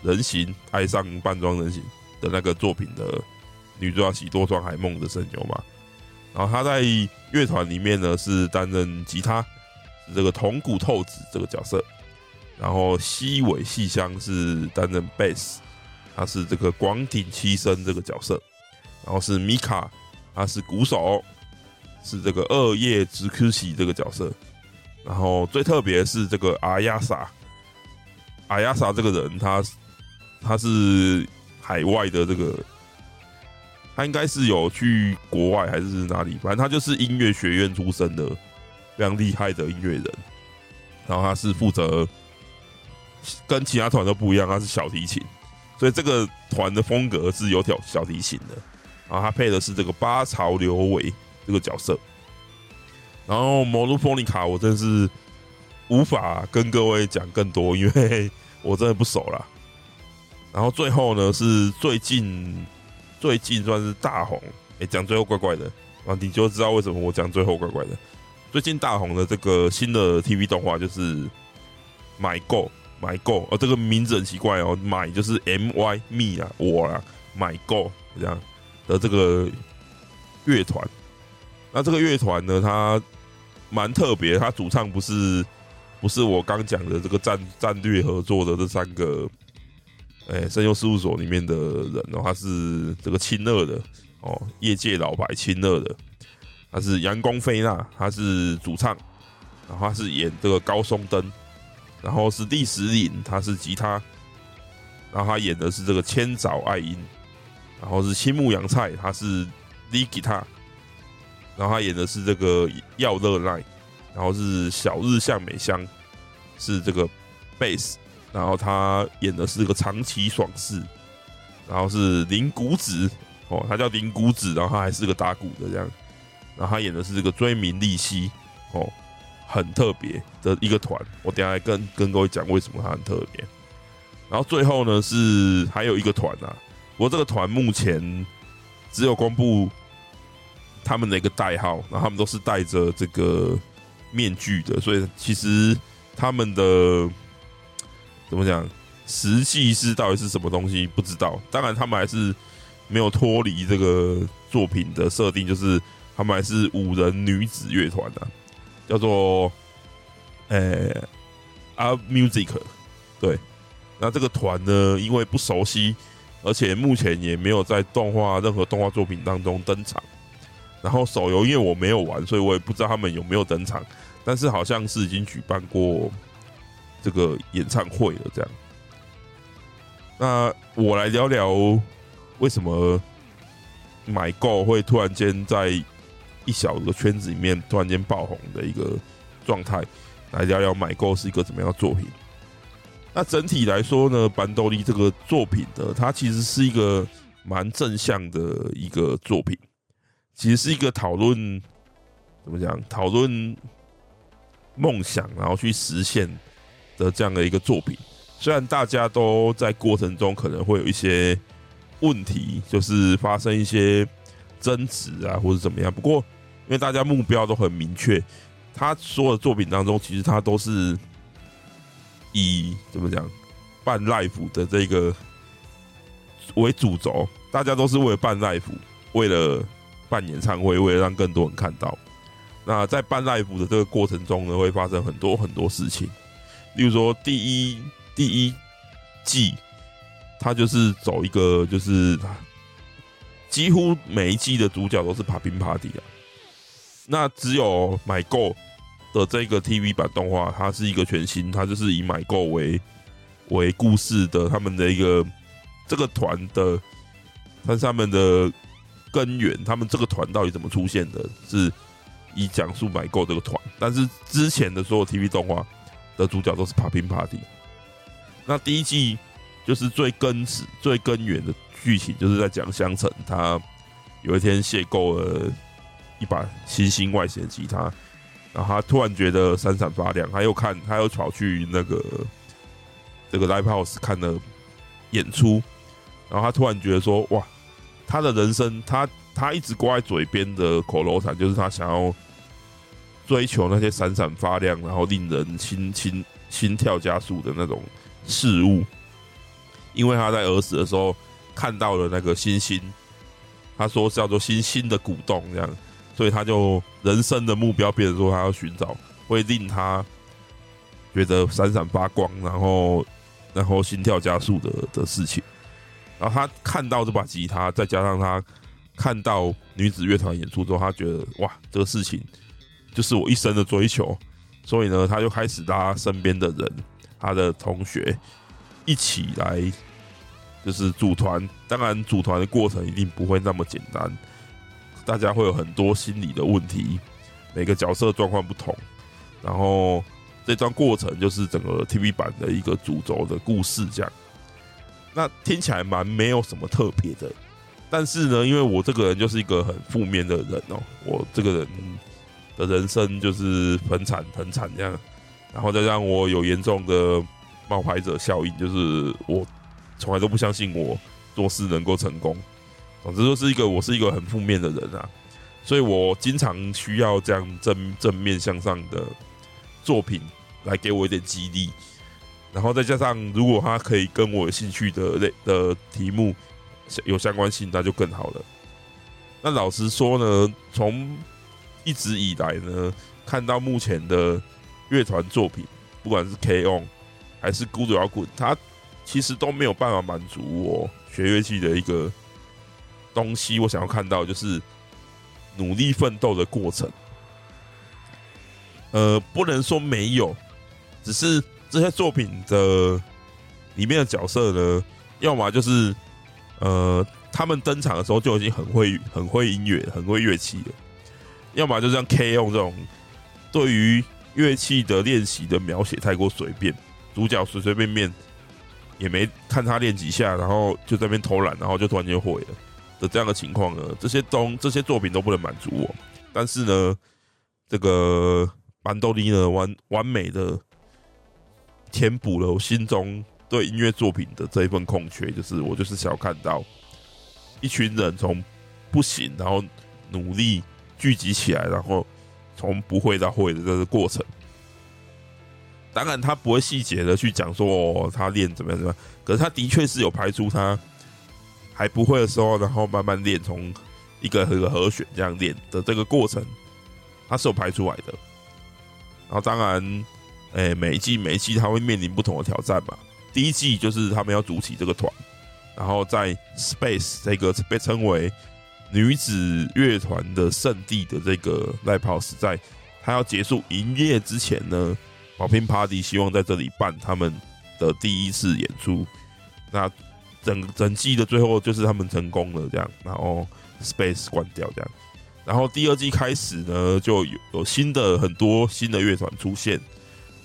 人形爱上半装人形的那个作品的女主角喜多川海梦的声优嘛，然后他在乐团里面呢是担任吉他，这个铜鼓透子这个角色，然后西尾细香是担任贝斯，他是这个广町七生这个角色，然后是米卡，他是鼓手，是这个二叶直科喜这个角色，然后最特别是这个阿亚莎，阿亚莎这个人他。他是海外的这个，他应该是有去国外还是哪里？反正他就是音乐学院出身的，非常厉害的音乐人。然后他是负责跟其他团都不一样，他是小提琴，所以这个团的风格是有条小提琴的。然后他配的是这个八朝留尾这个角色。然后摩鲁波尼卡，我真是无法跟各位讲更多，因为我真的不熟啦。然后最后呢，是最近最近算是大红，哎，讲最后怪怪的啊，你就知道为什么我讲最后怪怪的。最近大红的这个新的 TV 动画就是《My Go My Go》，哦，这个名字很奇怪哦，My 就是 M Y Me 啊，我啊，My Go 这样的这个乐团。那这个乐团呢，它蛮特别，它主唱不是不是我刚讲的这个战战略合作的这三个。哎，声优事务所里面的人哦，他是这个亲热的哦，业界老牌亲热的，他是阳光菲娜，他是主唱，然后他是演这个高松登，然后是第十影，他是吉他，然后他演的是这个千早爱音，然后是青木阳菜，他是 lead 吉他，然后他演的是这个耀乐奈，然后是小日向美香，是这个贝斯。然后他演的是这个长崎爽士，然后是林谷子哦，他叫林谷子，然后他还是个打鼓的这样，然后他演的是这个追名利息哦，很特别的一个团，我等下来跟跟各位讲为什么他很特别。然后最后呢是还有一个团啊，不过这个团目前只有公布他们的一个代号，然后他们都是戴着这个面具的，所以其实他们的。怎么讲？实际是到底是什么东西？不知道。当然，他们还是没有脱离这个作品的设定，就是他们还是五人女子乐团的，叫做呃阿 music。对，那这个团呢，因为不熟悉，而且目前也没有在动画任何动画作品当中登场。然后手游因为我没有玩，所以我也不知道他们有没有登场。但是好像是已经举办过。这个演唱会了，这样。那我来聊聊为什么买购会突然间在一小个圈子里面突然间爆红的一个状态，来聊聊买购是一个怎么样的作品。那整体来说呢，班多利这个作品呢，它其实是一个蛮正向的一个作品，其实是一个讨论怎么讲，讨论梦想，然后去实现。的这样的一个作品，虽然大家都在过程中可能会有一些问题，就是发生一些争执啊，或者怎么样。不过，因为大家目标都很明确，他所有的作品当中，其实他都是以怎么讲办 live 的这个为主轴，大家都是为了办 live，为了办演唱会，为了让更多人看到。那在办 live 的这个过程中呢，会发生很多很多事情。例如说，第一第一季，他就是走一个，就是几乎每一季的主角都是爬冰爬地啊。那只有买够的这个 TV 版动画，它是一个全新，它就是以买购为为故事的他们的一个这个团的，他他们的根源，他们这个团到底怎么出现的？是以讲述买购这个团，但是之前的所有 TV 动画的主角都是 Popping Party。那第一季就是最根始、最根源的剧情，就是在讲香橙他有一天邂逅了一把新兴外形的吉他。然后他突然觉得闪闪发亮，他又看，他又跑去那个这个 live house 看了演出，然后他突然觉得说，哇，他的人生，他他一直挂在嘴边的口头禅，就是他想要追求那些闪闪发亮，然后令人心心心跳加速的那种事物，因为他在儿时的时候看到了那个星星，他说叫做星星的鼓动这样。所以他就人生的目标变成说，他要寻找会令他觉得闪闪发光，然后然后心跳加速的的事情。然后他看到这把吉他，再加上他看到女子乐团演出之后，他觉得哇，这个事情就是我一生的追求。所以呢，他就开始拉身边的人，他的同学一起来，就是组团。当然，组团的过程一定不会那么简单。大家会有很多心理的问题，每个角色状况不同，然后这段过程就是整个 TV 版的一个主轴的故事，这样。那听起来蛮没有什么特别的，但是呢，因为我这个人就是一个很负面的人哦，我这个人的人生就是很惨很惨这样，然后再让我有严重的冒牌者效应，就是我从来都不相信我做事能够成功。总之，就是一个我是一个很负面的人啊，所以我经常需要这样正正面向上的作品来给我一点激励，然后再加上如果他可以跟我有兴趣的类的题目有相关性，那就更好了。那老实说呢，从一直以来呢，看到目前的乐团作品，不管是 K-ON 还是 Good 摇滚，他其实都没有办法满足我学乐器的一个。东西我想要看到就是努力奋斗的过程，呃，不能说没有，只是这些作品的里面的角色呢，要么就是呃，他们登场的时候就已经很会很会音乐、很会乐器了，要么就像 K-ON 这种对于乐器的练习的描写太过随便，主角随随便便也没看他练几下，然后就在那边偷懒，然后就突然间毁了。的这样的情况呢，这些东这些作品都不能满足我，但是呢，这个班多利呢完完美的填补了我心中对音乐作品的这一份空缺，就是我就是想要看到一群人从不行，然后努力聚集起来，然后从不会到会的这个过程。当然，他不会细节的去讲说哦，他练怎么样怎么样，可是他的确是有排出他。还不会的时候，然后慢慢练，从一个一个和弦这样练的这个过程，它是有排出来的。然后当然，诶、每一季每一季他会面临不同的挑战嘛。第一季就是他们要组起这个团，然后在 Space 这个被称为女子乐团的圣地的这个 Live House，在他要结束营业之前呢宝瓶 Party 希望在这里办他们的第一次演出。那整整季的最后就是他们成功了，这样，然后 Space 关掉这样，然后第二季开始呢，就有有新的很多新的乐团出现，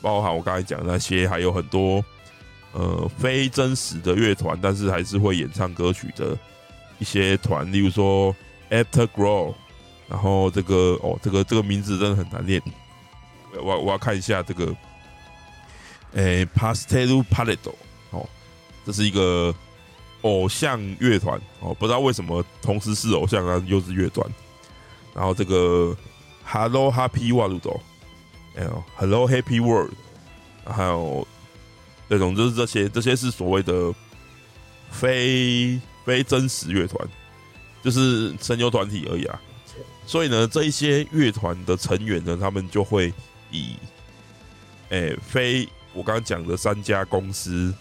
包含我刚才讲那些，还有很多呃非真实的乐团，但是还是会演唱歌曲的一些团，例如说 Afterglow，然后这个哦，这个这个名字真的很难念，我我要看一下这个，诶，Pastel Paleto，哦，这是一个。偶像乐团哦，不知道为什么同时是偶像啊，又是乐团。然后这个 Hello Happy World，哎呦，Hello Happy World，还有这种就是这些，这些是所谓的非非真实乐团，就是声优团体而已啊。所以呢，这一些乐团的成员呢，他们就会以哎非我刚刚讲的三家公司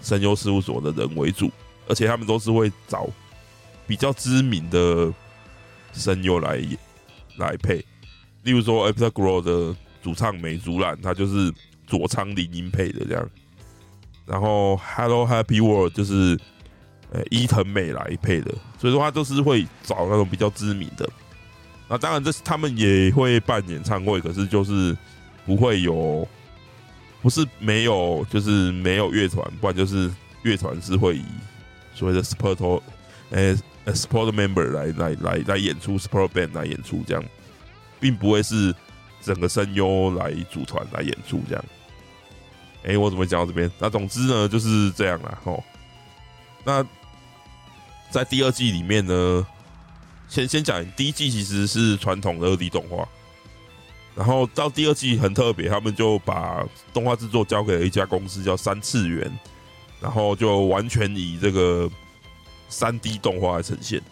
声优事务所的人为主。而且他们都是会找比较知名的声优来来配，例如说 Afterglow 的主唱美竹兰，他就是佐仓林音配的这样。然后 Hello Happy World 就是呃伊藤美来配的，所以说他都是会找那种比较知名的。那当然，这是他们也会办演唱会，可是就是不会有，不是没有，就是没有乐团，不然就是乐团是会以所谓的 support，呃，support member 来来来来演出，support band 来演出这样，并不会是整个声优来组团来演出这样。诶、我怎么讲到这边？那总之呢，就是这样啦。吼。那在第二季里面呢？先先讲第一季其实是传统的二 D 动画，然后到第二季很特别，他们就把动画制作交给了一家公司叫三次元，然后就完全以这个三 D 动画来呈现。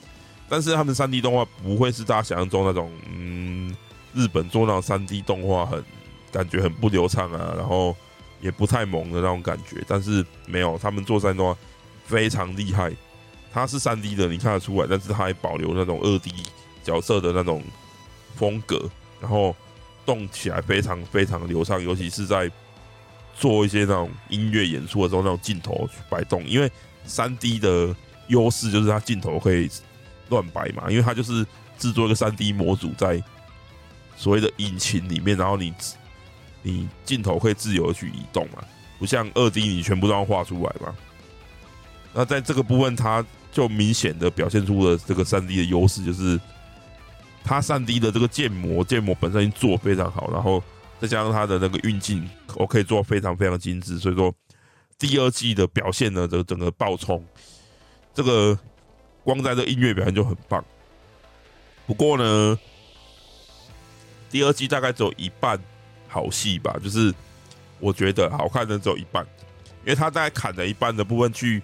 但是他们三 D 动画不会是大家想象中那种，嗯，日本做那种三 D 动画很感觉很不流畅啊，然后也不太萌的那种感觉。但是没有，他们做三 D 动画非常厉害。它是三 D 的，你看得出来，但是它还保留那种二 D 角色的那种风格，然后动起来非常非常流畅，尤其是在做一些那种音乐演出的时候，那种镜头去摆动。因为三 D 的优势就是它镜头可以乱摆嘛，因为它就是制作一个三 D 模组在所谓的引擎里面，然后你你镜头可以自由的去移动嘛，不像二 D 你全部都要画出来嘛。那在这个部分，它就明显的表现出了这个三 D 的优势，就是它三 D 的这个建模，建模本身已经做非常好，然后再加上它的那个运镜，我可以做非常非常精致，所以说第二季的表现呢，这整个爆冲，这个光在这音乐表现就很棒。不过呢，第二季大概只有一半好戏吧，就是我觉得好看的只有一半，因为他大概砍了一半的部分去。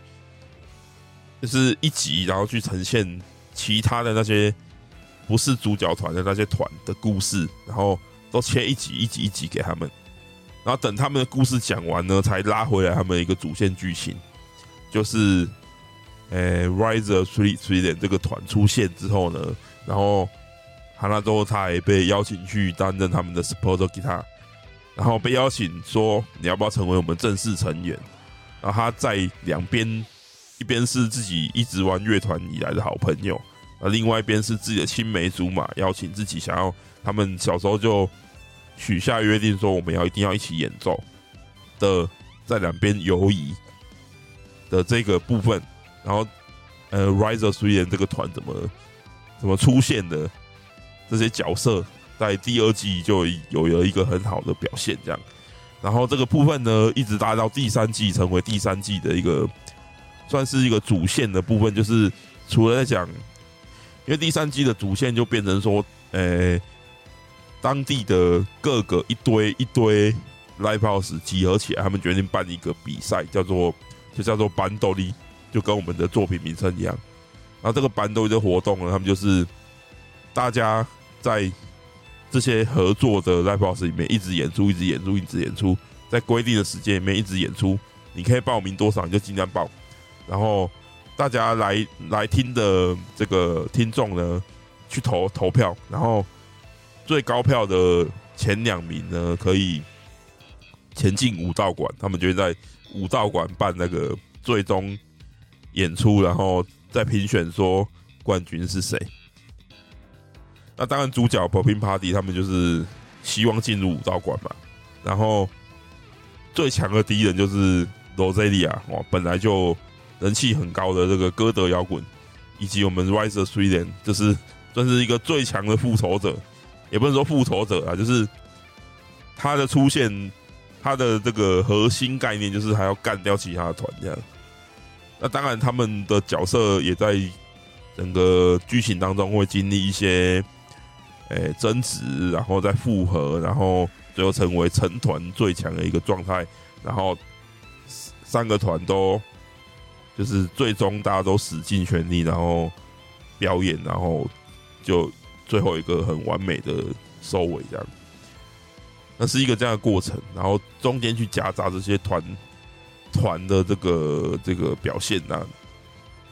就是一集，然后去呈现其他的那些不是主角团的那些团的故事，然后都切一集一集一集给他们，然后等他们的故事讲完呢，才拉回来他们一个主线剧情，就是呃，Rise of Sweden 这个团出现之后呢，然后哈纳多他也被邀请去担任他们的 support guitar，然后被邀请说你要不要成为我们正式成员，然后他在两边。一边是自己一直玩乐团以来的好朋友，而另外一边是自己的青梅竹马，邀请自己想要他们小时候就许下约定，说我们要一定要一起演奏的，在两边游移的这个部分，然后呃，Rise of Sweden 这个团怎么怎么出现的这些角色，在第二季就有了一个很好的表现，这样，然后这个部分呢，一直搭到第三季，成为第三季的一个。算是一个主线的部分，就是除了在讲，因为第三季的主线就变成说，呃、当地的各个一堆一堆 live house 集合起来，他们决定办一个比赛，叫做就叫做班斗力，就跟我们的作品名称一样。然后这个班斗力的活动呢，他们就是大家在这些合作的 live house 里面一直演出，一直演出，一直演出，在规定的时间里面一直演出。你可以报名多少，你就尽量报。然后大家来来听的这个听众呢，去投投票，然后最高票的前两名呢，可以前进武道馆。他们就会在武道馆办那个最终演出，然后再评选说冠军是谁。那当然，主角 Popping Party 他们就是希望进入武道馆嘛。然后最强的敌人就是 Roselia 哇，本来就。人气很高的这个歌德摇滚，以及我们 Rise of Sweden，就是算是一个最强的复仇者，也不能说复仇者啊，就是他的出现，他的这个核心概念就是还要干掉其他的团这样。那当然，他们的角色也在整个剧情当中会经历一些，诶争执，然后再复合，然后最后成为成团最强的一个状态，然后三个团都。就是最终大家都使尽全力，然后表演，然后就最后一个很完美的收尾，这样。那是一个这样的过程，然后中间去夹杂这些团团的这个这个表现啊。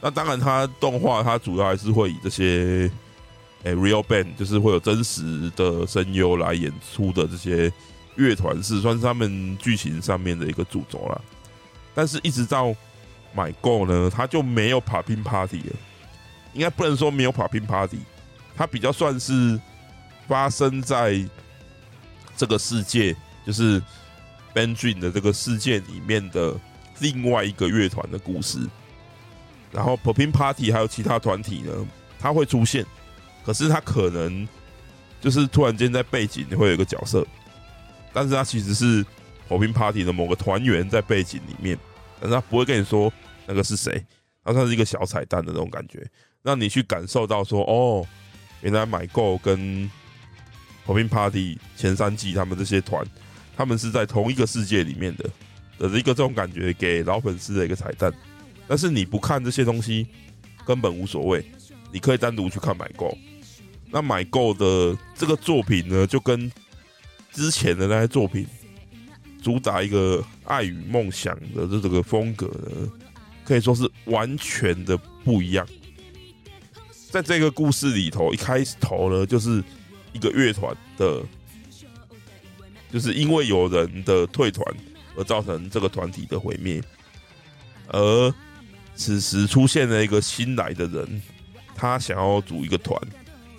那当然，它动画它主要还是会以这些诶、real band，就是会有真实的声优来演出的这些乐团，是算是他们剧情上面的一个主轴啦。但是，一直到买够呢，他就没有 Popping Party 了。应该不能说没有 Popping Party，它比较算是发生在这个世界，就是 Bang Dream 的这个世界里面的另外一个乐团的故事。然后 Popping Party 还有其他团体呢，它会出现，可是它可能就是突然间在背景会有一个角色，但是他其实是 Popping Party 的某个团员在背景里面，但是他不会跟你说那个是谁，它算是一个小彩蛋的那种感觉。让你去感受到说，哦，原来买购跟 Popping Party 前三季他们这些团，他们是在同一个世界里面的的一个这种感觉，给老粉丝的一个彩蛋。但是你不看这些东西，根本无所谓。你可以单独去看买购。那买购的这个作品呢，就跟之前的那些作品，主打一个爱与梦想的这个风格呢，可以说是完全的不一样。在这个故事里头，一开始头呢，就是一个乐团的，就是因为有人的退团而造成这个团体的毁灭。而此时出现了一个新来的人，他想要组一个团，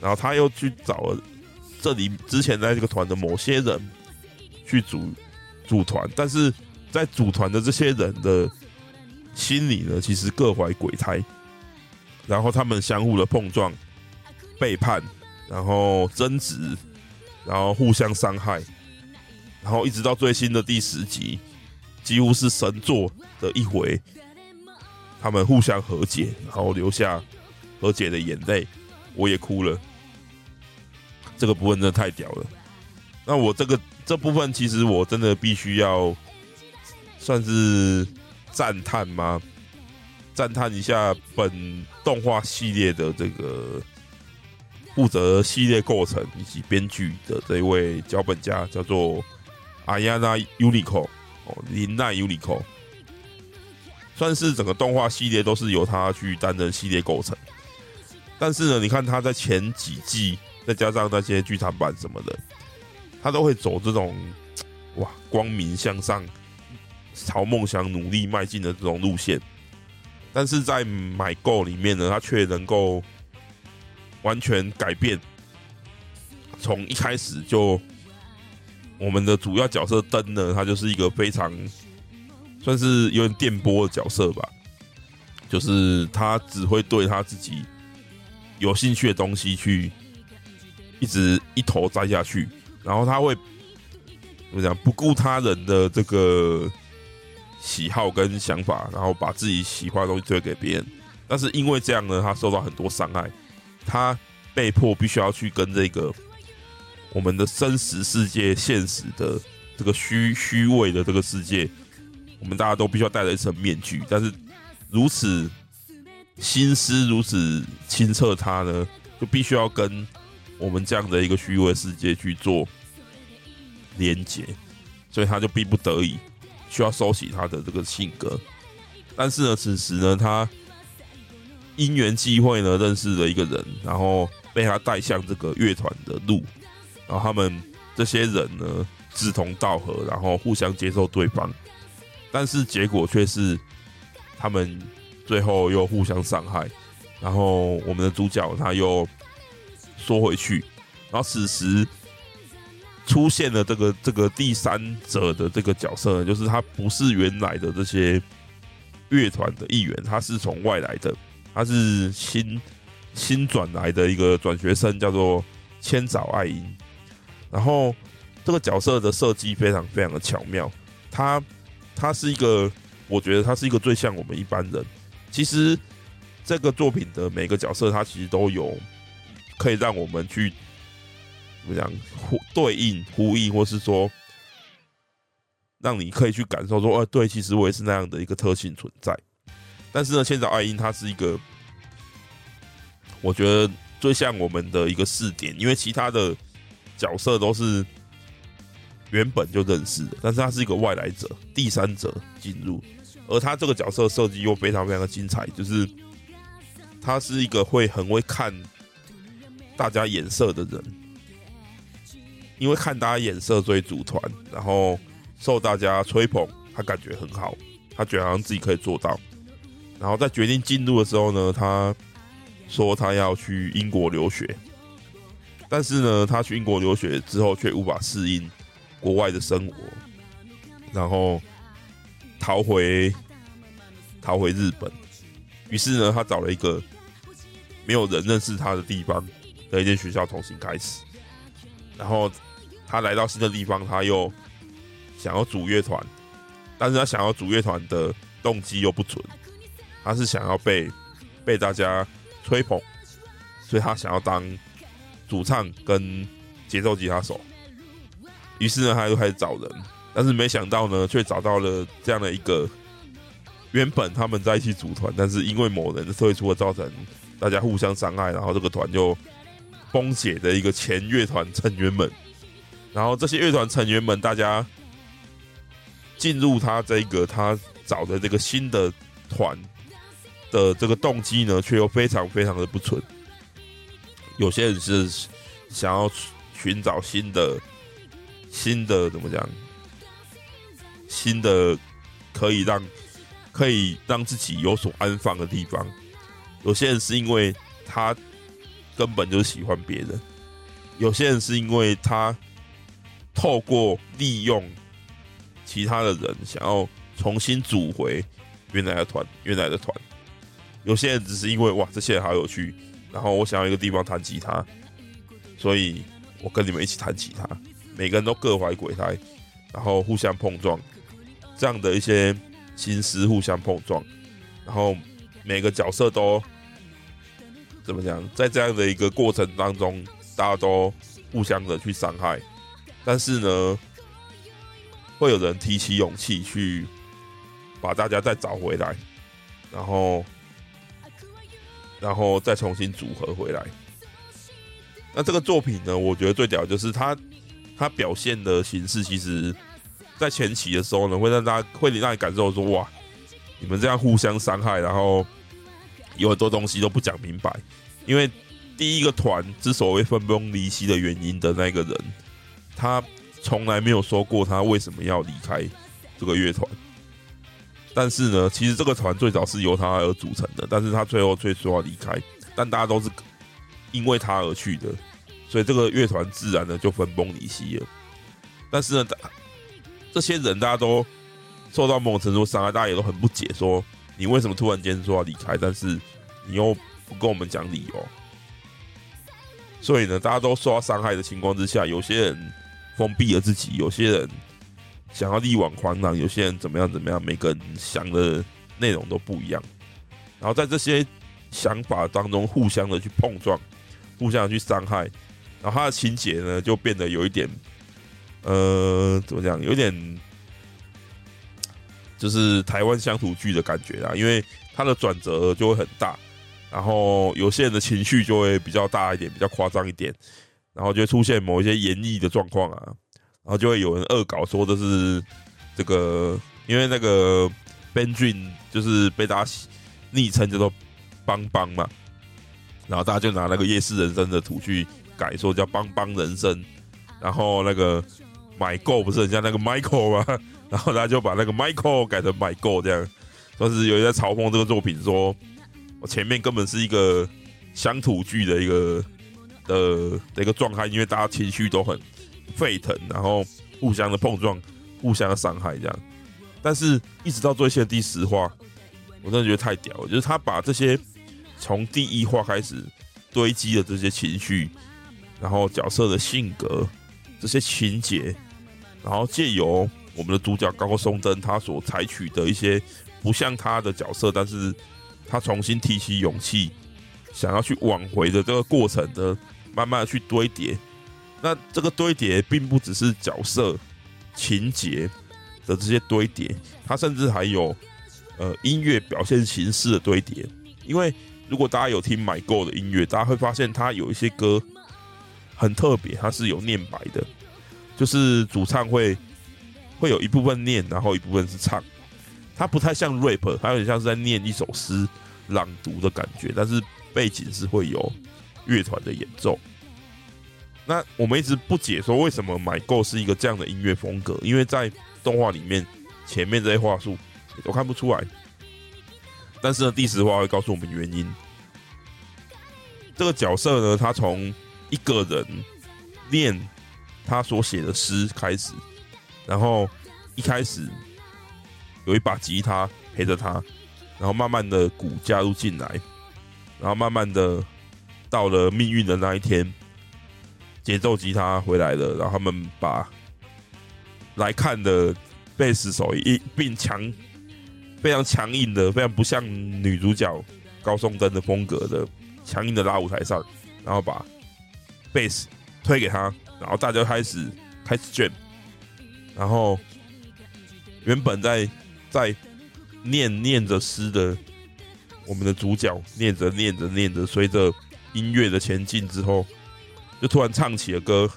然后他又去找了这里之前在这个团的某些人去组组团，但是在组团的这些人的心里呢，其实各怀鬼胎。然后他们相互的碰撞、背叛，然后争执，然后互相伤害，然后一直到最新的第十集，几乎是神作的一回，他们互相和解，然后留下和解的眼泪，我也哭了。这个部分真的太屌了。那我这个这部分其实我真的必须要算是赞叹吗？赞叹一下本动画系列的这个负责系列构成以及编剧的这一位脚本家，叫做阿亚娜尤里科哦，林奈尤里科，算是整个动画系列都是由他去担任系列构成。但是呢，你看他在前几季，再加上那些剧场版什么的，他都会走这种哇光明向上、朝梦想努力迈进的这种路线。但是在买购里面呢，他却能够完全改变。从一开始就，我们的主要角色灯呢，他就是一个非常算是有点电波的角色吧，就是他只会对他自己有兴趣的东西去一直一头栽下去，然后他会怎么讲，不顾他人的这个。喜好跟想法，然后把自己喜欢的东西推给别人，但是因为这样呢，他受到很多伤害，他被迫必须要去跟这个我们的真实世界、现实的这个虚虚伪的这个世界，我们大家都必须要戴着一层面具，但是如此心思如此清澈，他呢就必须要跟我们这样的一个虚伪世界去做连接，所以他就逼不得已。需要收起他的这个性格，但是呢，此时呢，他因缘际会呢，认识了一个人，然后被他带向这个乐团的路，然后他们这些人呢，志同道合，然后互相接受对方，但是结果却是他们最后又互相伤害，然后我们的主角他又缩回去，然后此时。出现了这个这个第三者的这个角色呢，就是他不是原来的这些乐团的一员，他是从外来的，他是新新转来的一个转学生，叫做千早爱音。然后这个角色的设计非常非常的巧妙，他他是一个，我觉得他是一个最像我们一般人。其实这个作品的每个角色，他其实都有可以让我们去。怎么讲？呼对应、呼应，或是说，让你可以去感受说，哦，对，其实我也是那样的一个特性存在。但是呢，千早爱因他是一个，我觉得最像我们的一个试点，因为其他的角色都是原本就认识的，但是他是一个外来者、第三者进入，而他这个角色设计又非常非常的精彩，就是他是一个会很会看大家眼色的人。因为看大家眼色，所以组团，然后受大家吹捧，他感觉很好，他觉得好像自己可以做到。然后在决定进入的时候呢，他说他要去英国留学，但是呢，他去英国留学之后却无法适应国外的生活，然后逃回逃回日本。于是呢，他找了一个没有人认识他的地方的一间学校重新开始。然后他来到新的地方，他又想要组乐团，但是他想要组乐团的动机又不纯。他是想要被被大家吹捧，所以他想要当主唱跟节奏吉他手。于是呢，他就开始找人，但是没想到呢，却找到了这样的一个原本他们在一起组团，但是因为某人的退出而造成大家互相伤害，然后这个团就崩解的一个前乐团成员们。然后这些乐团成员们，大家进入他这个他找的这个新的团。的这个动机呢，却又非常非常的不纯。有些人是想要寻找新的、新的怎么讲？新的可以让可以让自己有所安放的地方。有些人是因为他根本就喜欢别人，有些人是因为他透过利用其他的人，想要重新组回原来的团，原来的团。有些人只是因为哇，这些人好有趣，然后我想要一个地方弹吉他，所以我跟你们一起弹吉他。每个人都各怀鬼胎，然后互相碰撞，这样的一些心思互相碰撞，然后每个角色都怎么讲，在这样的一个过程当中，大家都互相的去伤害，但是呢，会有人提起勇气去把大家再找回来，然后。然后再重新组合回来。那这个作品呢，我觉得最屌的就是它，它表现的形式，其实，在前期的时候呢，会让大家会让你感受说，哇，你们这样互相伤害，然后有很多东西都不讲明白。因为第一个团之所以分崩离析的原因的那个人，他从来没有说过他为什么要离开这个乐团。但是呢，其实这个团最早是由他而组成的，但是他最后却说要离开，但大家都是因为他而去的，所以这个乐团自然的就分崩离析了。但是呢，这些人大家都受到某种程度伤害，大家也都很不解，说你为什么突然间说要离开，但是你又不跟我们讲理由。所以呢，大家都受到伤害的情况之下，有些人封闭了自己，有些人。想要力挽狂澜，有些人怎么样怎么样，每个人想的内容都不一样。然后在这些想法当中，互相的去碰撞，互相的去伤害，然后他的情节呢，就变得有一点，呃，怎么讲，有点就是台湾乡土剧的感觉啦。因为它的转折就会很大，然后有些人的情绪就会比较大一点，比较夸张一点，然后就会出现某一些演绎的状况啊。然后就会有人恶搞说的是这个，因为那个 Benjamin 就是被大家昵称叫做邦邦嘛，然后大家就拿那个夜市人生的图去改，说叫邦邦人生。然后那个 Michael 不是很像那个 Michael 吗？然后大家就把那个 Michael 改成 Michael 这样，算是有人在嘲讽这个作品，说我前面根本是一个乡土剧的一个的的一个状态，因为大家情绪都很。沸腾，然后互相的碰撞，互相的伤害，这样。但是，一直到最后第十话，我真的觉得太屌了。就是他把这些从第一话开始堆积的这些情绪，然后角色的性格，这些情节，然后借由我们的主角高松登他所采取的一些不像他的角色，但是他重新提起勇气，想要去挽回的这个过程的，慢慢的去堆叠。那这个堆叠并不只是角色情节的这些堆叠，它甚至还有呃音乐表现形式的堆叠。因为如果大家有听买购的音乐，大家会发现它有一些歌很特别，它是有念白的，就是主唱会会有一部分念，然后一部分是唱。它不太像 rap，它有点像是在念一首诗朗读的感觉，但是背景是会有乐团的演奏。那我们一直不解说为什么《My Go》是一个这样的音乐风格，因为在动画里面前面这些话术也都看不出来。但是呢，第十话会告诉我们原因。这个角色呢，他从一个人念他所写的诗开始，然后一开始有一把吉他陪着他，然后慢慢的鼓加入进来，然后慢慢的到了命运的那一天，节奏吉他回来了，然后他们把来看的贝斯手一并强非常强硬的，非常不像女主角高松登的风格的。强硬的拉舞台上，然后把贝斯推给他，然后大家开始开始卷，然后原本在在念念着诗的我们的主角念着念着念着，随着音乐的前进之后，就突然唱起了歌，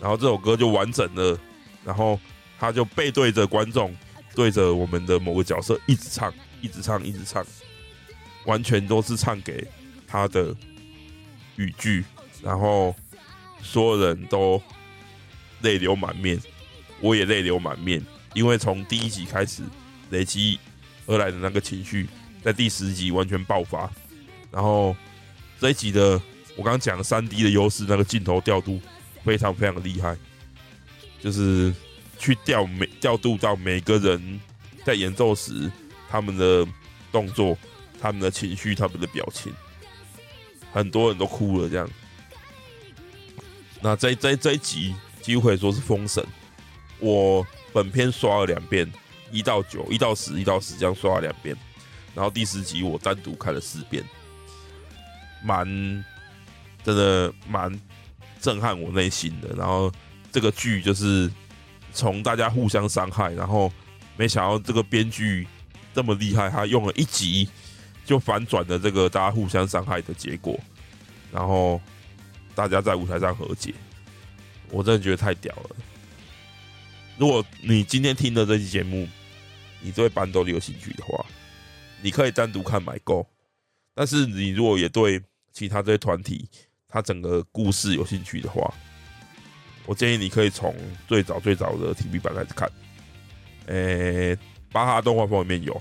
然后这首歌就完整了，然后他就背对着观众，对着我们的某个角色一直唱，一直唱，一直唱，完全都是唱给。他的语句，然后所有人都泪流满面，我也泪流满面，因为从第一集开始累积而来的那个情绪，在第十集完全爆发。然后这一集的我刚刚讲的三 D 的优势，那个镜头调度非常非常厉害，就是去调每调度到每个人在演奏时他们的动作、他们的情绪、他们的表情。很多人都哭了，这样。那这这这一集几乎可以说是封神。我本片刷了两遍，一到九，一到十，一到十这样刷了两遍。然后第十集我单独看了四遍，蛮真的蛮震撼我内心的。然后这个剧就是从大家互相伤害，然后没想到这个编剧这么厉害，他用了一集。就反转了这个大家互相伤害的结果，然后大家在舞台上和解，我真的觉得太屌了。如果你今天听的这期节目，你对班多利有兴趣的话，你可以单独看《买购》，但是你如果也对其他这些团体，他整个故事有兴趣的话，我建议你可以从最早最早的 TV 版开始看。诶，巴哈动画疯里面有，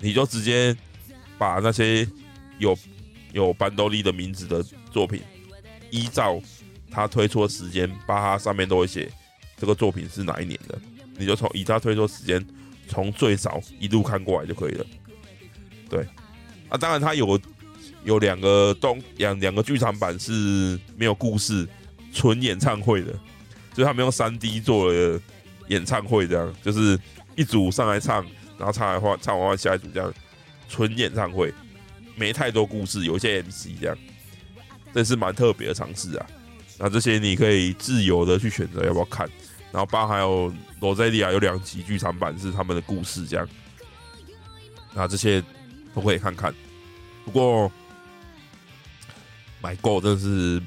你就直接。把那些有有班多利的名字的作品，依照他推出的时间，巴哈上面都会写这个作品是哪一年的，你就从以他推出时间，从最早一路看过来就可以了。对，啊，当然他有有两个动两两个剧场版是没有故事，纯演唱会的，就是他们用三 D 做了演唱会，这样就是一组上来唱，然后唱完话唱完话下一组这样。纯演唱会，没太多故事，有一些 MC 这样，这是蛮特别的尝试啊。那这些你可以自由的去选择要不要看，然后包含还有罗塞利亚有两集剧场版是他们的故事这样，那这些都可以看看。不过买够真的是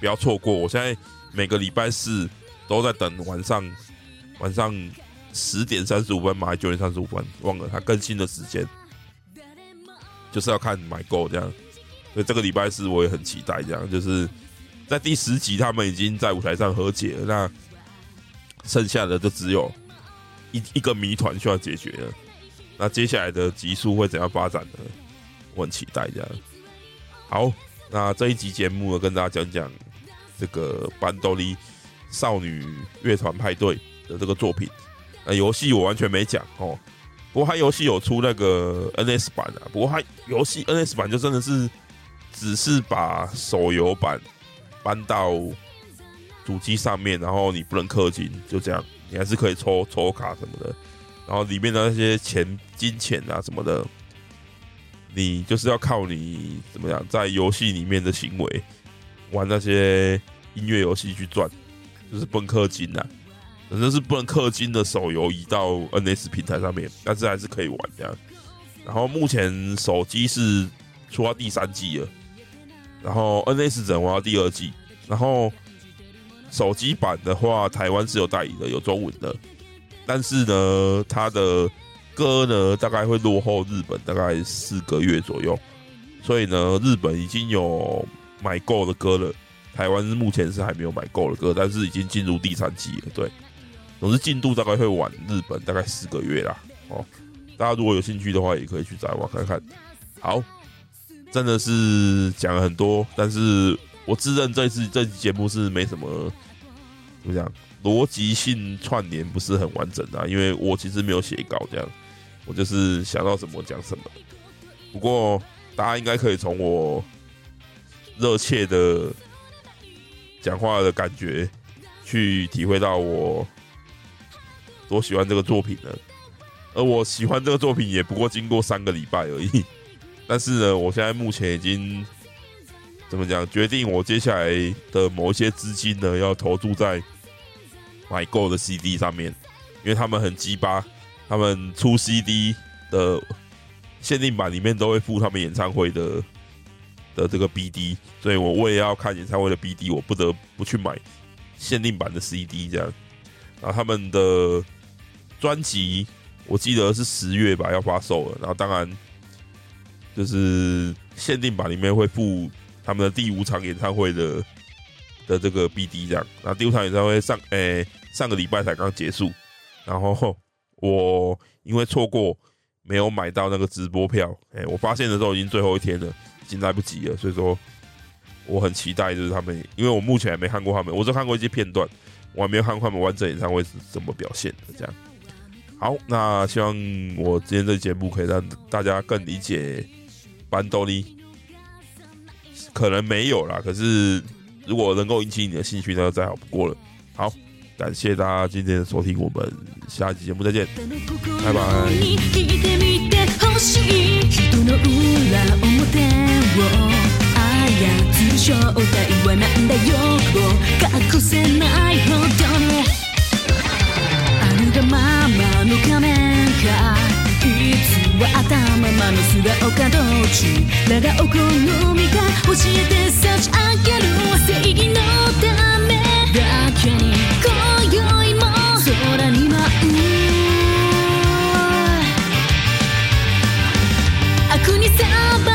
不要错过，我现在每个礼拜四都在等晚上晚上十点三十五分嘛，还九点三十五分，忘了它更新的时间。就是要看买够这样，所以这个礼拜四我也很期待。这样就是在第十集，他们已经在舞台上和解了，那剩下的就只有一一个谜团需要解决了。那接下来的集数会怎样发展呢？我很期待这样。好，那这一集节目呢，跟大家讲讲这个班多利少女乐团派对的这个作品。那游戏我完全没讲哦。不过他游戏有出那个 NS 版啊，不过他游戏 NS 版就真的是只是把手游版搬到主机上面，然后你不能氪金，就这样，你还是可以抽抽卡什么的，然后里面的那些钱金钱啊什么的，你就是要靠你怎么样在游戏里面的行为玩那些音乐游戏去赚，就是不能氪金啊。反正是不能氪金的手游移到 NS 平台上面，但是还是可以玩这样。然后目前手机是出到第三季了，然后 NS 只能玩到第二季。然后手机版的话，台湾是有代理的，有中文的，但是呢，它的歌呢大概会落后日本大概四个月左右，所以呢，日本已经有买够的歌了，台湾目前是还没有买够的歌，但是已经进入第三季了，对。总之进度大概会晚日本大概四个月啦，哦，大家如果有兴趣的话，也可以去找我看看。好，真的是讲了很多，但是我自认这次这期节目是没什么怎么讲，逻辑性串联不是很完整的，因为我其实没有写稿，这样我就是想到什么讲什么。不过大家应该可以从我热切的讲话的感觉去体会到我多喜欢这个作品了。而我喜欢这个作品也不过经过三个礼拜而已，但是呢，我现在目前已经怎么讲？决定我接下来的某一些资金呢，要投注在买够的 CD 上面，因为他们很鸡巴，他们出 CD 的限定版里面都会附他们演唱会的的这个 BD，所以我为了要看演唱会的 BD，我不得不去买限定版的 CD，这样，然后他们的专辑。我记得是十月吧，要发售了。然后当然就是限定版里面会附他们的第五场演唱会的的这个 BD 这样。那第五场演唱会上诶、上个礼拜才刚结束，然后我因为错过没有买到那个直播票，诶、我发现的时候已经最后一天了，已经来不及了。所以说我很期待，就是他们，因为我目前还没看过他们，我只看过一些片段，我还没有看过他们完整演唱会是怎么表现的这样。好，那希望我今天这节目可以让大家更理解班多利。可能没有啦，可是如果能够引起你的兴趣，那就再好不过了。好，感谢大家今天的收听，我们下期节目再见，拜拜。の仮面かは頭ままの素颜かどっちだがお好みが教えて差し上げる正義のためだけに今宵も空に舞う悪に裁